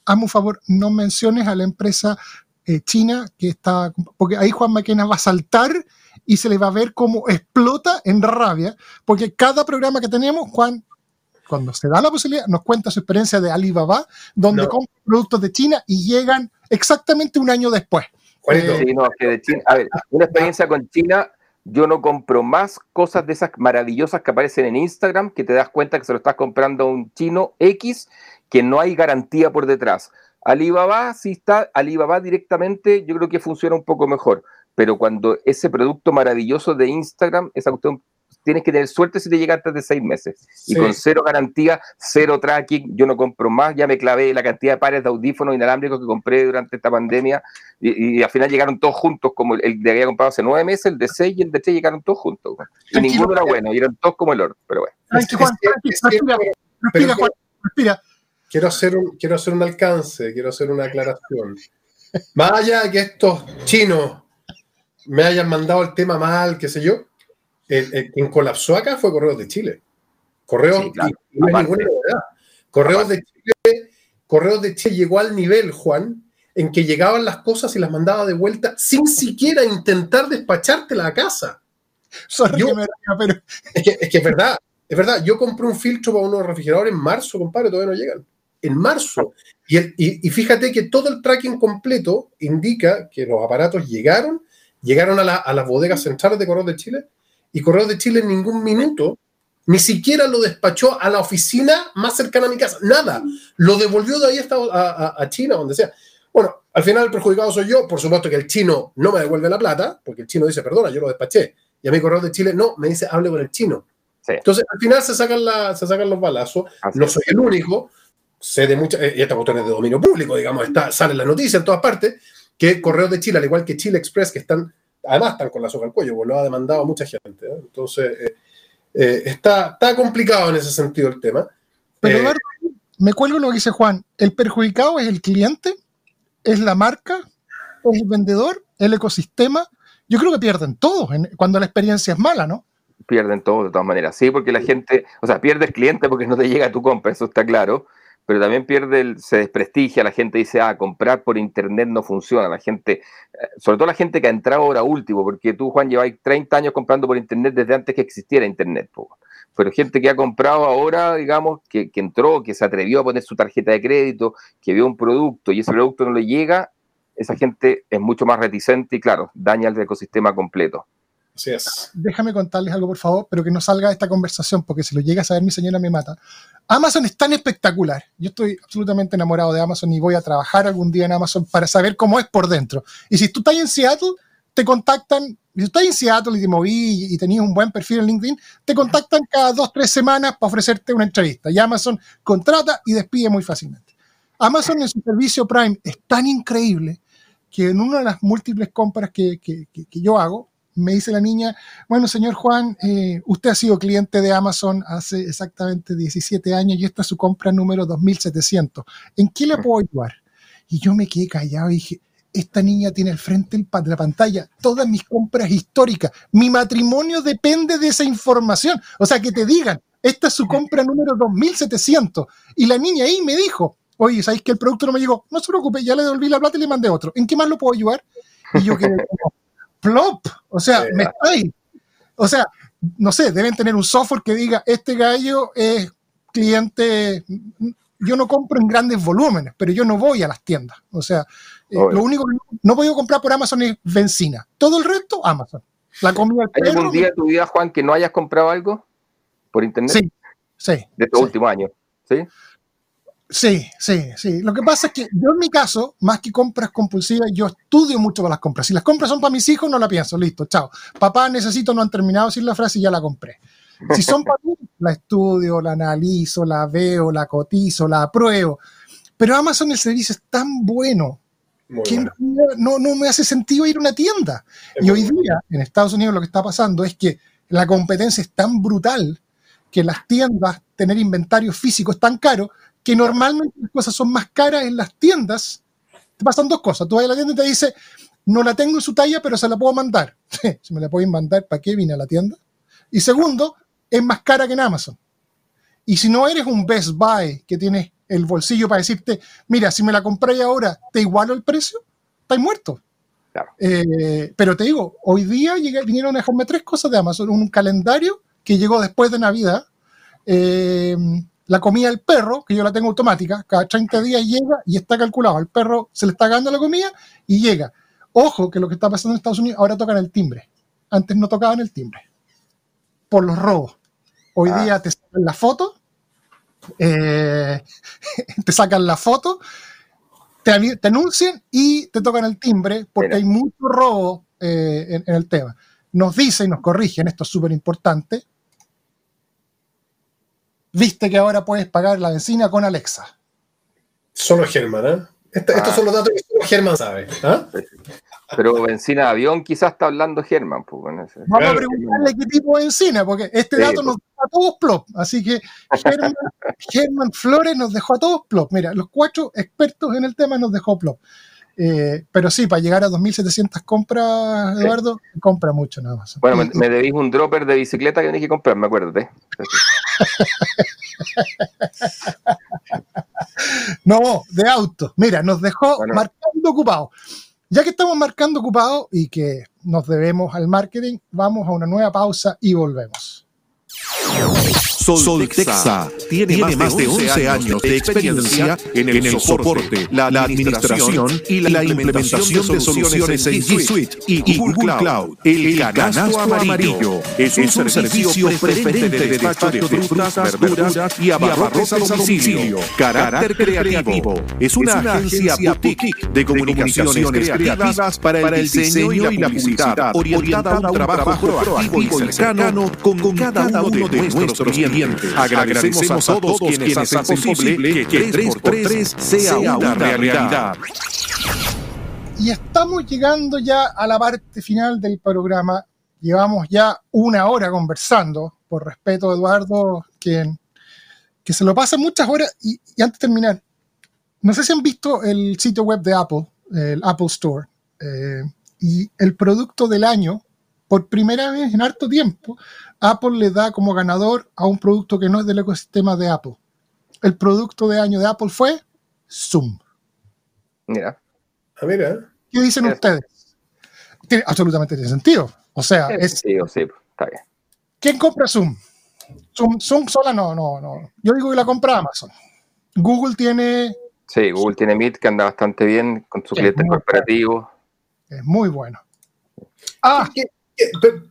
Speaker 1: hazme un favor, no menciones a la empresa eh, china que está, porque ahí Juan Maquena va a saltar y se le va a ver cómo explota en rabia, porque cada programa que tenemos, Juan, cuando se da la posibilidad, nos cuenta su experiencia de Alibaba, donde
Speaker 2: No.
Speaker 1: compra productos de China y llegan exactamente un año después. Eh,
Speaker 3: Sí, no, es que de China. A ver, una experiencia con China, yo no compro más cosas de esas maravillosas que aparecen en Instagram, que te das cuenta que se lo estás comprando a un chino X, que no hay garantía por detrás. Alibaba, si está Alibaba directamente, yo creo que funciona un poco mejor. Pero cuando ese producto maravilloso de Instagram, esa cuestión, tienes que tener suerte si te llega antes de seis meses. Y con cero garantía, cero tracking, yo no compro más. Ya me clavé la cantidad de pares de audífonos inalámbricos que compré durante esta pandemia. Y, y al final llegaron todos juntos, como el, el de que había comprado hace nueve meses, el de seis y el de tres llegaron todos juntos. Y
Speaker 1: Tranquilo.
Speaker 3: ninguno era bueno, y eran todos como el oro. Pero bueno.
Speaker 1: Respira, Juan, respira.
Speaker 2: quiero hacer un, quiero hacer un alcance, quiero hacer una aclaración. Más allá de que estos chinos me hayan mandado el tema mal, qué sé yo, el, el- quien colapsó acá fue Correos de Chile. Correos,
Speaker 3: Sí, claro.
Speaker 2: y no es
Speaker 3: Aparte.
Speaker 2: ninguna novedad. Correos de Chile, Correos de Chile llegó al nivel, Juan, en que llegaban las cosas y las mandaba de vuelta sin siquiera intentar despachártela a casa.
Speaker 1: Sorry
Speaker 2: Yo-
Speaker 1: que me ría, pero
Speaker 2: Es que, es que es verdad, es verdad. Yo compré un filtro para unos refrigeradores en marzo, compadre, todavía no llegan. En marzo. Y, el- y- y fíjate que todo el tracking completo indica que los aparatos llegaron, llegaron a, la- a las bodegas centrales de Correos de Chile, y Correos de Chile en ningún minuto Ni siquiera lo despachó a la oficina más cercana a mi casa. Nada. Lo devolvió de ahí hasta a, a China, donde sea. Bueno, al final el perjudicado soy yo. Por supuesto que el chino no me devuelve la plata, porque el chino dice, perdona, yo lo despaché. Y a mi correo de Chile, no, me dice, hable con el chino. Entonces, al final se sacan, la, se sacan los balazos. no soy el único. Sé de muchas, y esta cuestión es de dominio público, digamos, está, sale la noticia en todas partes, que Correos de Chile, al igual que Chile Express, que están, además están con la soga al cuello, pues lo ha demandado mucha gente. ¿eh? Entonces, eh, eh, está, está complicado en ese sentido el tema.
Speaker 1: Pero, me cuelgo lo que dice Juan, ¿el perjudicado es el cliente? ¿Es la marca? ¿Es el vendedor? ¿El ecosistema? Yo creo que pierden todos cuando la experiencia es mala, ¿no?
Speaker 3: Pierden todos de todas maneras. Sí, porque la gente, o sea, pierde el cliente porque no te llega a tu compra, eso está claro, pero también pierde, el, se desprestigia, la gente dice, ah, comprar por internet no funciona, la gente, eh, sobre todo la gente que ha entrado ahora último, porque tú, Juan, llevas 30 años comprando por internet desde antes que existiera internet, pero gente que ha comprado ahora, digamos, que, que entró, que se atrevió a poner su tarjeta de crédito, que vio un producto y ese producto no le llega, esa gente es mucho más reticente y claro, daña el ecosistema completo.
Speaker 2: Así es.
Speaker 1: Déjame contarles algo, por favor, pero que no salga de esta conversación, porque si lo llega a saber mi señora me mata. Amazon es tan espectacular. Yo estoy absolutamente enamorado de Amazon y voy a trabajar algún día en Amazon para saber cómo es por dentro. Y si tú estás en Seattle, te contactan. Si tú estás en Seattle y te moví y, tenías un buen perfil en LinkedIn, te contactan cada dos, tres semanas para ofrecerte una entrevista. Y Amazon contrata y despide muy fácilmente. Amazon en su servicio Prime es tan increíble que en una de las múltiples compras que, yo hago, me dice la niña, bueno, señor Juan, eh, usted ha sido cliente de Amazon hace exactamente 17 años y esta es su compra número 2700. ¿En qué le puedo ayudar? Y yo me quedé callado y dije, esta niña tiene al frente de la pantalla todas mis compras históricas. Mi matrimonio depende de esa información. O sea, que te digan, esta es su compra número 2700. Y la niña ahí me dijo, oye, ¿sabéis que el producto no me llegó? No se preocupe, ya le devolví la plata y le mandé otro. ¿En qué más lo puedo ayudar? Y yo quedé como, plop, o sea, me estáis. O sea, no sé, deben tener un software que diga, este gallo es cliente, yo no compro en grandes volúmenes, pero yo no voy a las tiendas. O sea, eh, lo único que no podido comprar por Amazon es benzina. Todo el resto, Amazon.
Speaker 3: La comida ¿Hay algún día de tu vida, Juan, que no hayas comprado algo por internet?
Speaker 1: Sí, sí.
Speaker 3: De tu último año, ¿sí?
Speaker 1: Sí, sí, sí. Lo que pasa es que yo en mi caso, más que compras compulsivas, yo estudio mucho para las compras. Si las compras son para mis hijos, no la pienso, listo, chao. Papá, necesito, no han terminado de decir la frase y ya la compré. Si son para mí, la estudio, la analizo, la veo, la cotizo, la apruebo. Pero Amazon el servicio es tan bueno que No, no me hace sentido ir a una tienda. y hoy día, en Estados Unidos, lo que está pasando es que la competencia es tan brutal que las tiendas, tener inventario físico es tan caro que normalmente las cosas son más caras en las tiendas, te pasan dos cosas. Tú vas a la tienda y te dice, no la tengo en su talla, pero se la puedo mandar. si me la pueden mandar, ¿para qué vine a la tienda? Y segundo, es más cara que en Amazon. Y si no eres un Best Buy que tienes el bolsillo para decirte, mira, si me la compré ahora, ¿te igualo el precio? Estás muerto. Eh, pero te digo, hoy día vinieron a dejarme tres cosas de Amazon. Un calendario que llegó después de Navidad. Eh, la comida del perro, que yo la tengo automática, cada 30 días llega y está calculado. Al perro se le está dando la comida y llega. Ojo que lo que está pasando en Estados Unidos, ahora tocan el timbre. Antes no tocaban el timbre. Por los robos. Hoy ah. día te sacan la foto, eh, te sacan la foto, te, anuncian y te tocan el timbre porque hay mucho robo eh, en, el tema. Nos dicen y nos corrigen, esto es súper importante, viste que ahora puedes pagar la benzina con Alexa.
Speaker 2: Solo Germán, ¿eh? estos ah. son los datos que solo Germán sabe. ¿ah?
Speaker 3: Pero benzina de avión quizás está hablando Germán. Pues,
Speaker 1: Vamos a preguntarle qué tipo de benzina, porque este dato nos pues. dejó a todos plop. Así que Germán, Flores nos dejó a todos plop. Mira, los cuatro expertos en el tema nos dejó plop. Eh, pero sí, para llegar a 2.700 compras, Eduardo, compra mucho nada más.
Speaker 3: Bueno, me, debís un dropper de bicicleta que tenés que comprar, me acuérdate.
Speaker 1: no, de auto. Mira, nos dejó marcando ocupado. Ya que estamos marcando ocupado y que nos debemos al marketing, vamos a una nueva pausa y volvemos.
Speaker 5: Soltexa tiene, más de 11 años de experiencia en el, soporte, la, administración y la, implementación de soluciones en G Suite y Google Cloud. El, canasto, amarillo es un, servicio preferente de despacho de frutas, verduras y abarrotes a domicilio. Carácter creativo es una agencia boutique de comunicaciones creativas para el diseño y la publicidad orientada a un trabajo proactivo y cercano con cada uno de nuestros clientes Agradecemos a todos quienes hacen posible que 3x3 sea una realidad.
Speaker 1: Y estamos llegando ya a la parte final del programa. Llevamos ya una hora conversando, por respeto a Eduardo, quien, que se lo pasa muchas horas. Y, antes de terminar, no sé si han visto el sitio web de Apple, el Apple Store, eh, y el producto del año, por primera vez en harto tiempo, Apple le da como ganador a un producto que no es del ecosistema de Apple. El producto de año de Apple fue Zoom.
Speaker 3: Mira.
Speaker 2: Ah, mira.
Speaker 1: ¿Qué dicen ustedes? Tiene, absolutamente tiene sentido. O sea, es.
Speaker 3: Sí, sí, está bien.
Speaker 1: ¿Quién compra Zoom? Zoom? Zoom sola no, no, no. Yo digo que la compra Amazon. Google tiene.
Speaker 3: Sí, Google tiene Meet que anda bastante bien con su cliente corporativo.
Speaker 1: Es muy bueno.
Speaker 2: Ah,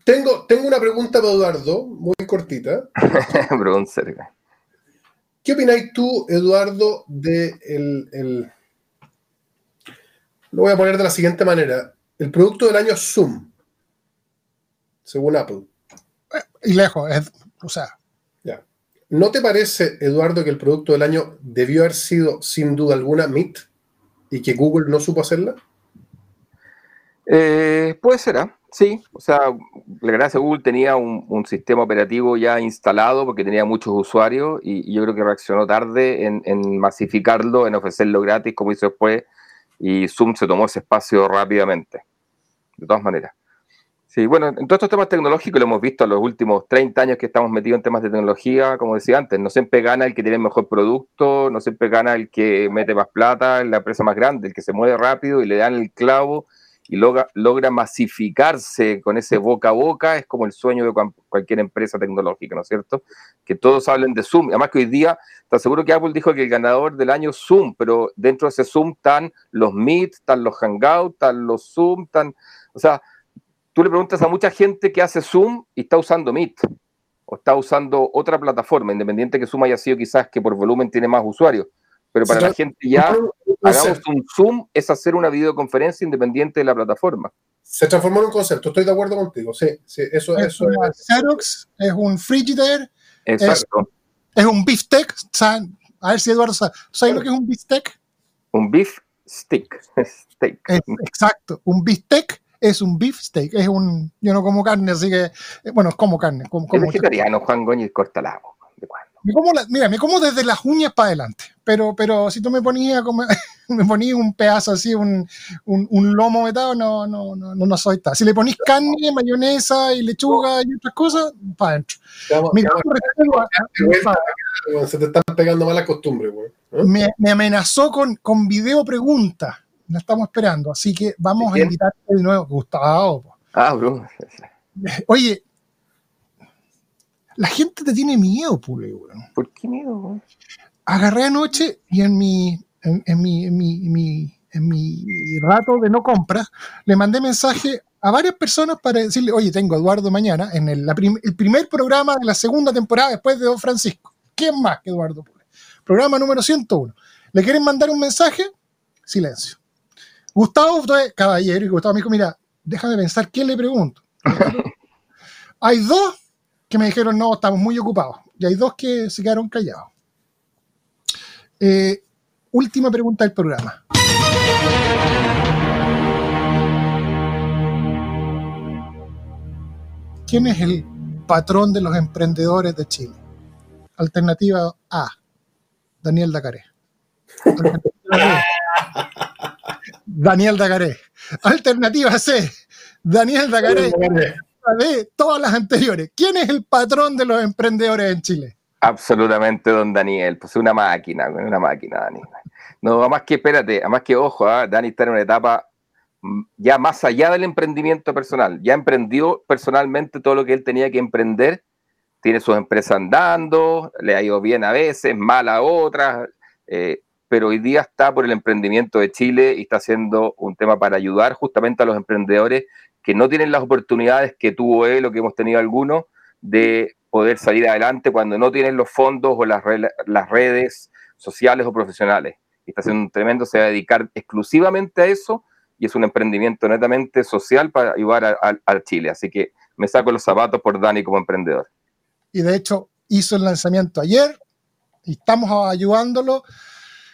Speaker 2: tengo, tengo una pregunta para Eduardo, muy cortita. ¿Qué opináis tú, Eduardo, de el, Lo voy a poner de la siguiente manera. El producto del año Zoom, según Apple.
Speaker 1: Y lejos, o sea.
Speaker 2: Ya. ¿No te parece, Eduardo, que el producto del año debió haber sido, sin duda alguna, Meet y que Google no supo hacerla?
Speaker 3: Eh, puede ser, ¿ah? Sí, o sea, la gracia Google tenía un, sistema operativo ya instalado porque tenía muchos usuarios y, yo creo que reaccionó tarde en, masificarlo, en ofrecerlo gratis, como hizo después, y Zoom se tomó ese espacio rápidamente, de todas maneras. Sí, bueno, en todos estos temas tecnológicos lo hemos visto en los últimos 30 años que estamos metidos en temas de tecnología, como decía antes, no siempre gana el que tiene el mejor producto, no siempre gana el que mete más plata, la empresa más grande, el que se mueve rápido y le dan el clavo y logra, logra masificarse con ese boca a boca, es como el sueño de cualquier empresa tecnológica, ¿no es cierto? Que todos hablen de Zoom. Además que hoy día, está seguro que Apple dijo que el ganador del año es Zoom, pero dentro de ese Zoom están los Meet, están los Hangouts, están los Zoom, están... O sea, tú le preguntas a mucha gente que hace Zoom y está usando Meet o está usando otra plataforma, independiente que Zoom haya sido quizás que por volumen tiene más usuarios pero para la gente ya, hagamos un Zoom, es hacer una videoconferencia independiente de la plataforma.
Speaker 2: Se transformó en un concepto, estoy de acuerdo contigo, sí, sí eso, es.
Speaker 1: Eso es. Xerox, es un Frigidaire,
Speaker 3: Exacto.
Speaker 1: Es, un beefsteak, a ver si Eduardo sabe, ¿sabes lo que es un beefsteak?
Speaker 3: Un beef stick.
Speaker 1: Steak. exacto, un beefsteak es un beefsteak, es un, yo no como carne, así que, eh, bueno, como carne. Como, como
Speaker 3: es vegetariano, Juan Goñi corta la ¿de cuándo?
Speaker 1: Me como mira, me como desde las uñas para adelante, pero, pero si tú me ponías me ponías un pedazo así, un, un, lomo metado, no, no, no, no, no soy tal. Si le ponís carne, mayonesa y lechuga y otras cosas, para adentro.
Speaker 2: se te están pegando malas costumbres, güey.
Speaker 1: ¿Eh? Me, me, amenazó con, con video pregunta. La estamos esperando, así que vamos a invitarte de nuevo, Gustavo.
Speaker 3: Ah, bro.
Speaker 1: Oye, la gente te tiene miedo, pule, weón.
Speaker 3: ¿Por qué miedo,
Speaker 1: Agarré anoche y en mi, en, mi, en mi, en mi, rato de no compra, le mandé mensaje a varias personas para decirle, oye, tengo a Eduardo mañana en el, el primer programa de la segunda temporada después de Don Francisco. ¿Quién más que Eduardo Pule? Programa número 101. ¿Le quieren mandar un mensaje? Silencio. Gustavo fue caballero y Gustavo me dijo, mira, déjame pensar, ¿qué le pregunto? Hay dos que me dijeron, no, estamos muy ocupados. Y hay dos que se quedaron callados. Eh, última pregunta del programa. ¿Quién es el patrón de los emprendedores de Chile? Alternativa A, Daniel Dacaré. Daniel Dacaré. Alternativa C, Daniel Dacaré de todas las anteriores. ¿Quién es el patrón de los emprendedores en Chile?
Speaker 3: Absolutamente, don Daniel. Pues una máquina, una máquina, Dani. No, además que, espérate, además que, ojo, ¿eh? Dani está en una etapa mm, ya más allá del emprendimiento personal. Ya emprendió personalmente todo lo que él tenía que emprender tiene sus empresas andando, le ha ido bien a veces, mal a otras, eh, pero hoy día está por el emprendimiento de Chile y está haciendo un tema para ayudar justamente a los emprendedores que no tienen las oportunidades que tuvo él o que hemos tenido algunos de poder salir adelante cuando no tienen los fondos o las, las redes sociales o profesionales. Y está haciendo un tremendo, se va a dedicar exclusivamente a eso y es un emprendimiento netamente social para ayudar a, Chile. Así que me saco los zapatos por Dani como emprendedor.
Speaker 1: Y de hecho hizo el lanzamiento ayer y estamos ayudándolo.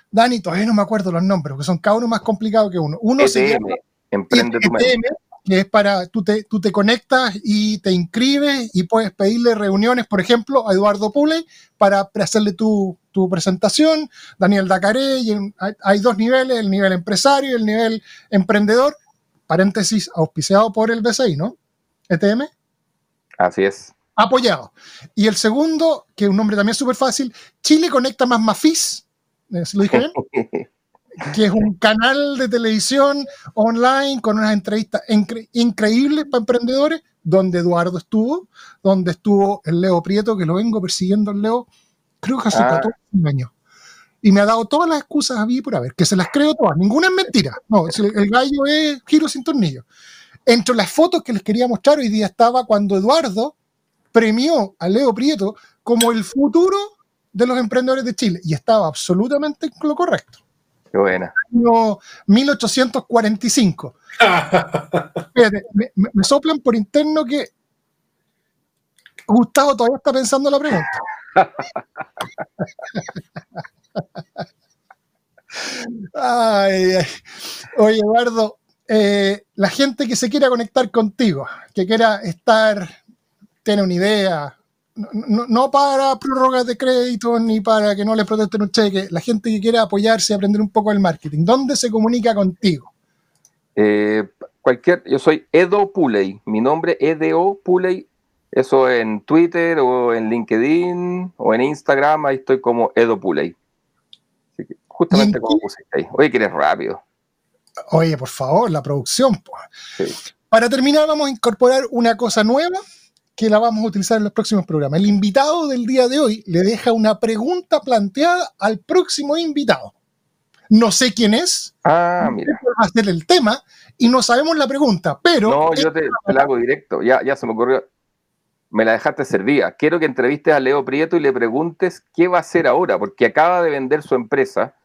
Speaker 1: Dani, todavía no me acuerdo los nombres, porque son cada uno más complicados que uno. Uno se
Speaker 3: e llama Emprende tu mente
Speaker 1: que es para, tú te, tú te conectas y te inscribes y puedes pedirle reuniones, por ejemplo, a Eduardo Pule para hacerle tu, tu presentación, Daniel Dacaré, y hay, dos niveles, el nivel empresario y el nivel emprendedor, paréntesis, auspiciado por el BCI, ¿no? ETM.
Speaker 3: Así es.
Speaker 1: Apoyado. Y el segundo, que es un nombre también súper fácil, Chile Conecta Más Mafis, ¿se lo dije bien? que es un canal de televisión online con unas entrevistas increíbles para emprendedores, donde Eduardo estuvo, donde estuvo el Leo Prieto, que lo vengo persiguiendo el Leo, creo que hace 14 ah. años. Y me ha dado todas las excusas a mí por haber, que se las creo todas, ninguna es mentira. No, el gallo es giro sin tornillo. Entre las fotos que les quería mostrar hoy día estaba cuando Eduardo premió a Leo Prieto como el futuro de los emprendedores de Chile y estaba absolutamente en lo correcto.
Speaker 3: Qué buena.
Speaker 1: Año 1845. me, soplan por interno que Gustavo todavía está pensando la pregunta. Oye, Eduardo, eh, la gente que se quiera conectar contigo, que quiera estar, tiene una idea, no, para prórrogas de crédito ni para que no le protesten un cheque, la gente que quiera apoyarse y aprender un poco del marketing, ¿dónde se comunica contigo?
Speaker 3: Eh, cualquier, yo soy Edo Puley, mi nombre es Edo Puley, eso en Twitter o en LinkedIn o en Instagram, ahí estoy como Edo Puley. justamente como pusiste ahí. Oye, que eres rápido.
Speaker 1: Oye, por favor, la producción. Para terminar, vamos a incorporar una cosa nueva que la vamos a utilizar en los próximos programas. El invitado del día de hoy le deja una pregunta planteada al próximo invitado. No sé quién es,
Speaker 3: ah, mira.
Speaker 1: va a ser el tema y no sabemos la pregunta, pero...
Speaker 3: No, yo te, la hago directo, ya, ya se me ocurrió. Me la dejaste servida. Quiero que entrevistes a Leo Prieto y le preguntes qué va a hacer ahora, porque acaba de vender su empresa,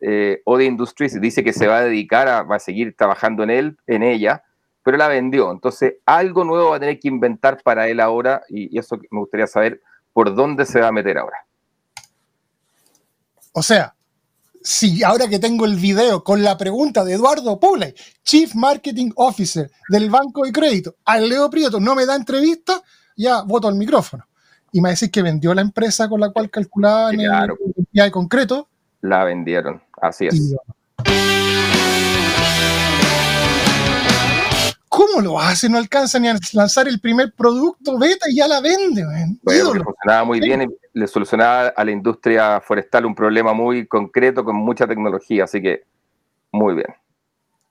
Speaker 3: eh, Ode Industries, dice que se va a dedicar a, va a seguir trabajando en él, en ella, pero la vendió. Entonces, algo nuevo va a tener que inventar para él ahora y, eso me gustaría saber por dónde se va a meter ahora.
Speaker 1: O sea, si ahora que tengo el video con la pregunta de Eduardo Pule, Chief Marketing Officer del Banco de Crédito, al Leo Prieto no me da entrevista, ya voto al micrófono. Y me decís que vendió la empresa con la cual calculaba en el de concreto.
Speaker 3: La vendieron, así es.
Speaker 1: ¿Cómo lo hace? No alcanza ni a lanzar el primer producto beta y ya la vende.
Speaker 3: Bueno, funcionaba muy bien y le solucionaba a la industria forestal un problema muy concreto con mucha tecnología, así que muy bien.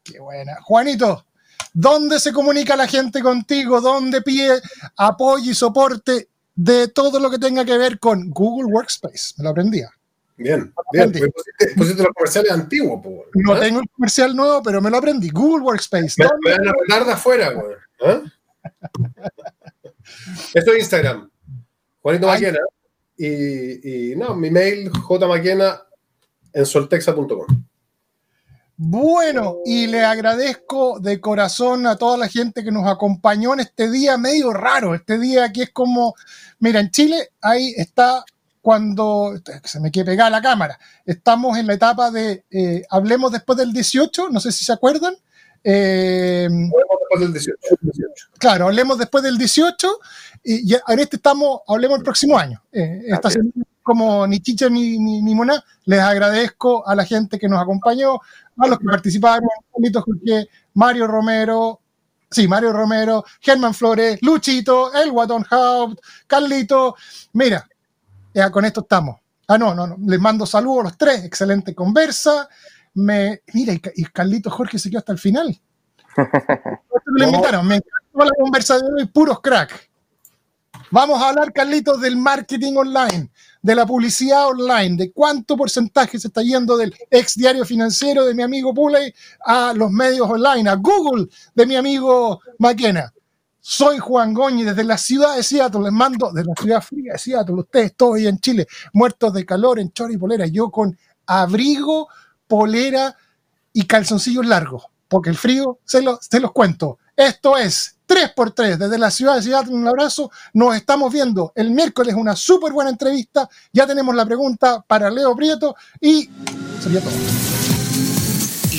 Speaker 1: Qué buena. Juanito, ¿dónde se comunica la gente contigo? ¿Dónde pide apoyo y soporte de todo lo que tenga que ver con Google Workspace? Me lo aprendía.
Speaker 2: Bien, bien. Pusiste, los comerciales antiguos,
Speaker 1: No tengo el comercial nuevo, pero me lo aprendí. Google Workspace.
Speaker 2: Me, me van a de afuera, güey. ¿eh? Esto es Instagram. Juanito Maquena. Y, y, no, mi mail jmaquena en soltexa.com.
Speaker 1: Bueno, y le agradezco de corazón a toda la gente que nos acompañó en este día medio raro, este día que es como, mira, en Chile ahí está cuando se me quiere pegar la cámara. Estamos en la etapa de eh, hablemos después del 18, no sé si se acuerdan.
Speaker 2: Eh, hablemos después del 18,
Speaker 1: Claro, hablemos después del 18 y, en este estamos, hablemos el próximo año. Eh, esta como ni chicha ni, ni, mona, les agradezco a la gente que nos acompañó, a los que participaron, Mario Romero, sí, Mario Romero, Germán Flores, Luchito, El Guatón Haupt, Carlito. Mira, ya con esto estamos. Ah, no, no, no. Les mando saludos a los tres. Excelente conversa. Me, mira, y, Carlito Jorge se quedó hasta el final. Le invitaron. Me encantó la conversa de hoy, puros crack. Vamos a hablar, Carlitos, del marketing online, de la publicidad online, de cuánto porcentaje se está yendo del ex diario financiero de mi amigo Puley a los medios online, a Google de mi amigo Maquena. Soy Juan Goñi desde la ciudad de Seattle, les mando de la ciudad fría de Seattle, ustedes todos ahí en Chile, muertos de calor en chor y polera, yo con abrigo, polera y calzoncillos largos, porque el frío se, se los cuento. Esto es 3x3 desde la ciudad de Seattle. Un abrazo. Nos estamos viendo el miércoles una súper buena entrevista. Ya tenemos la pregunta para Leo Prieto y sería todo.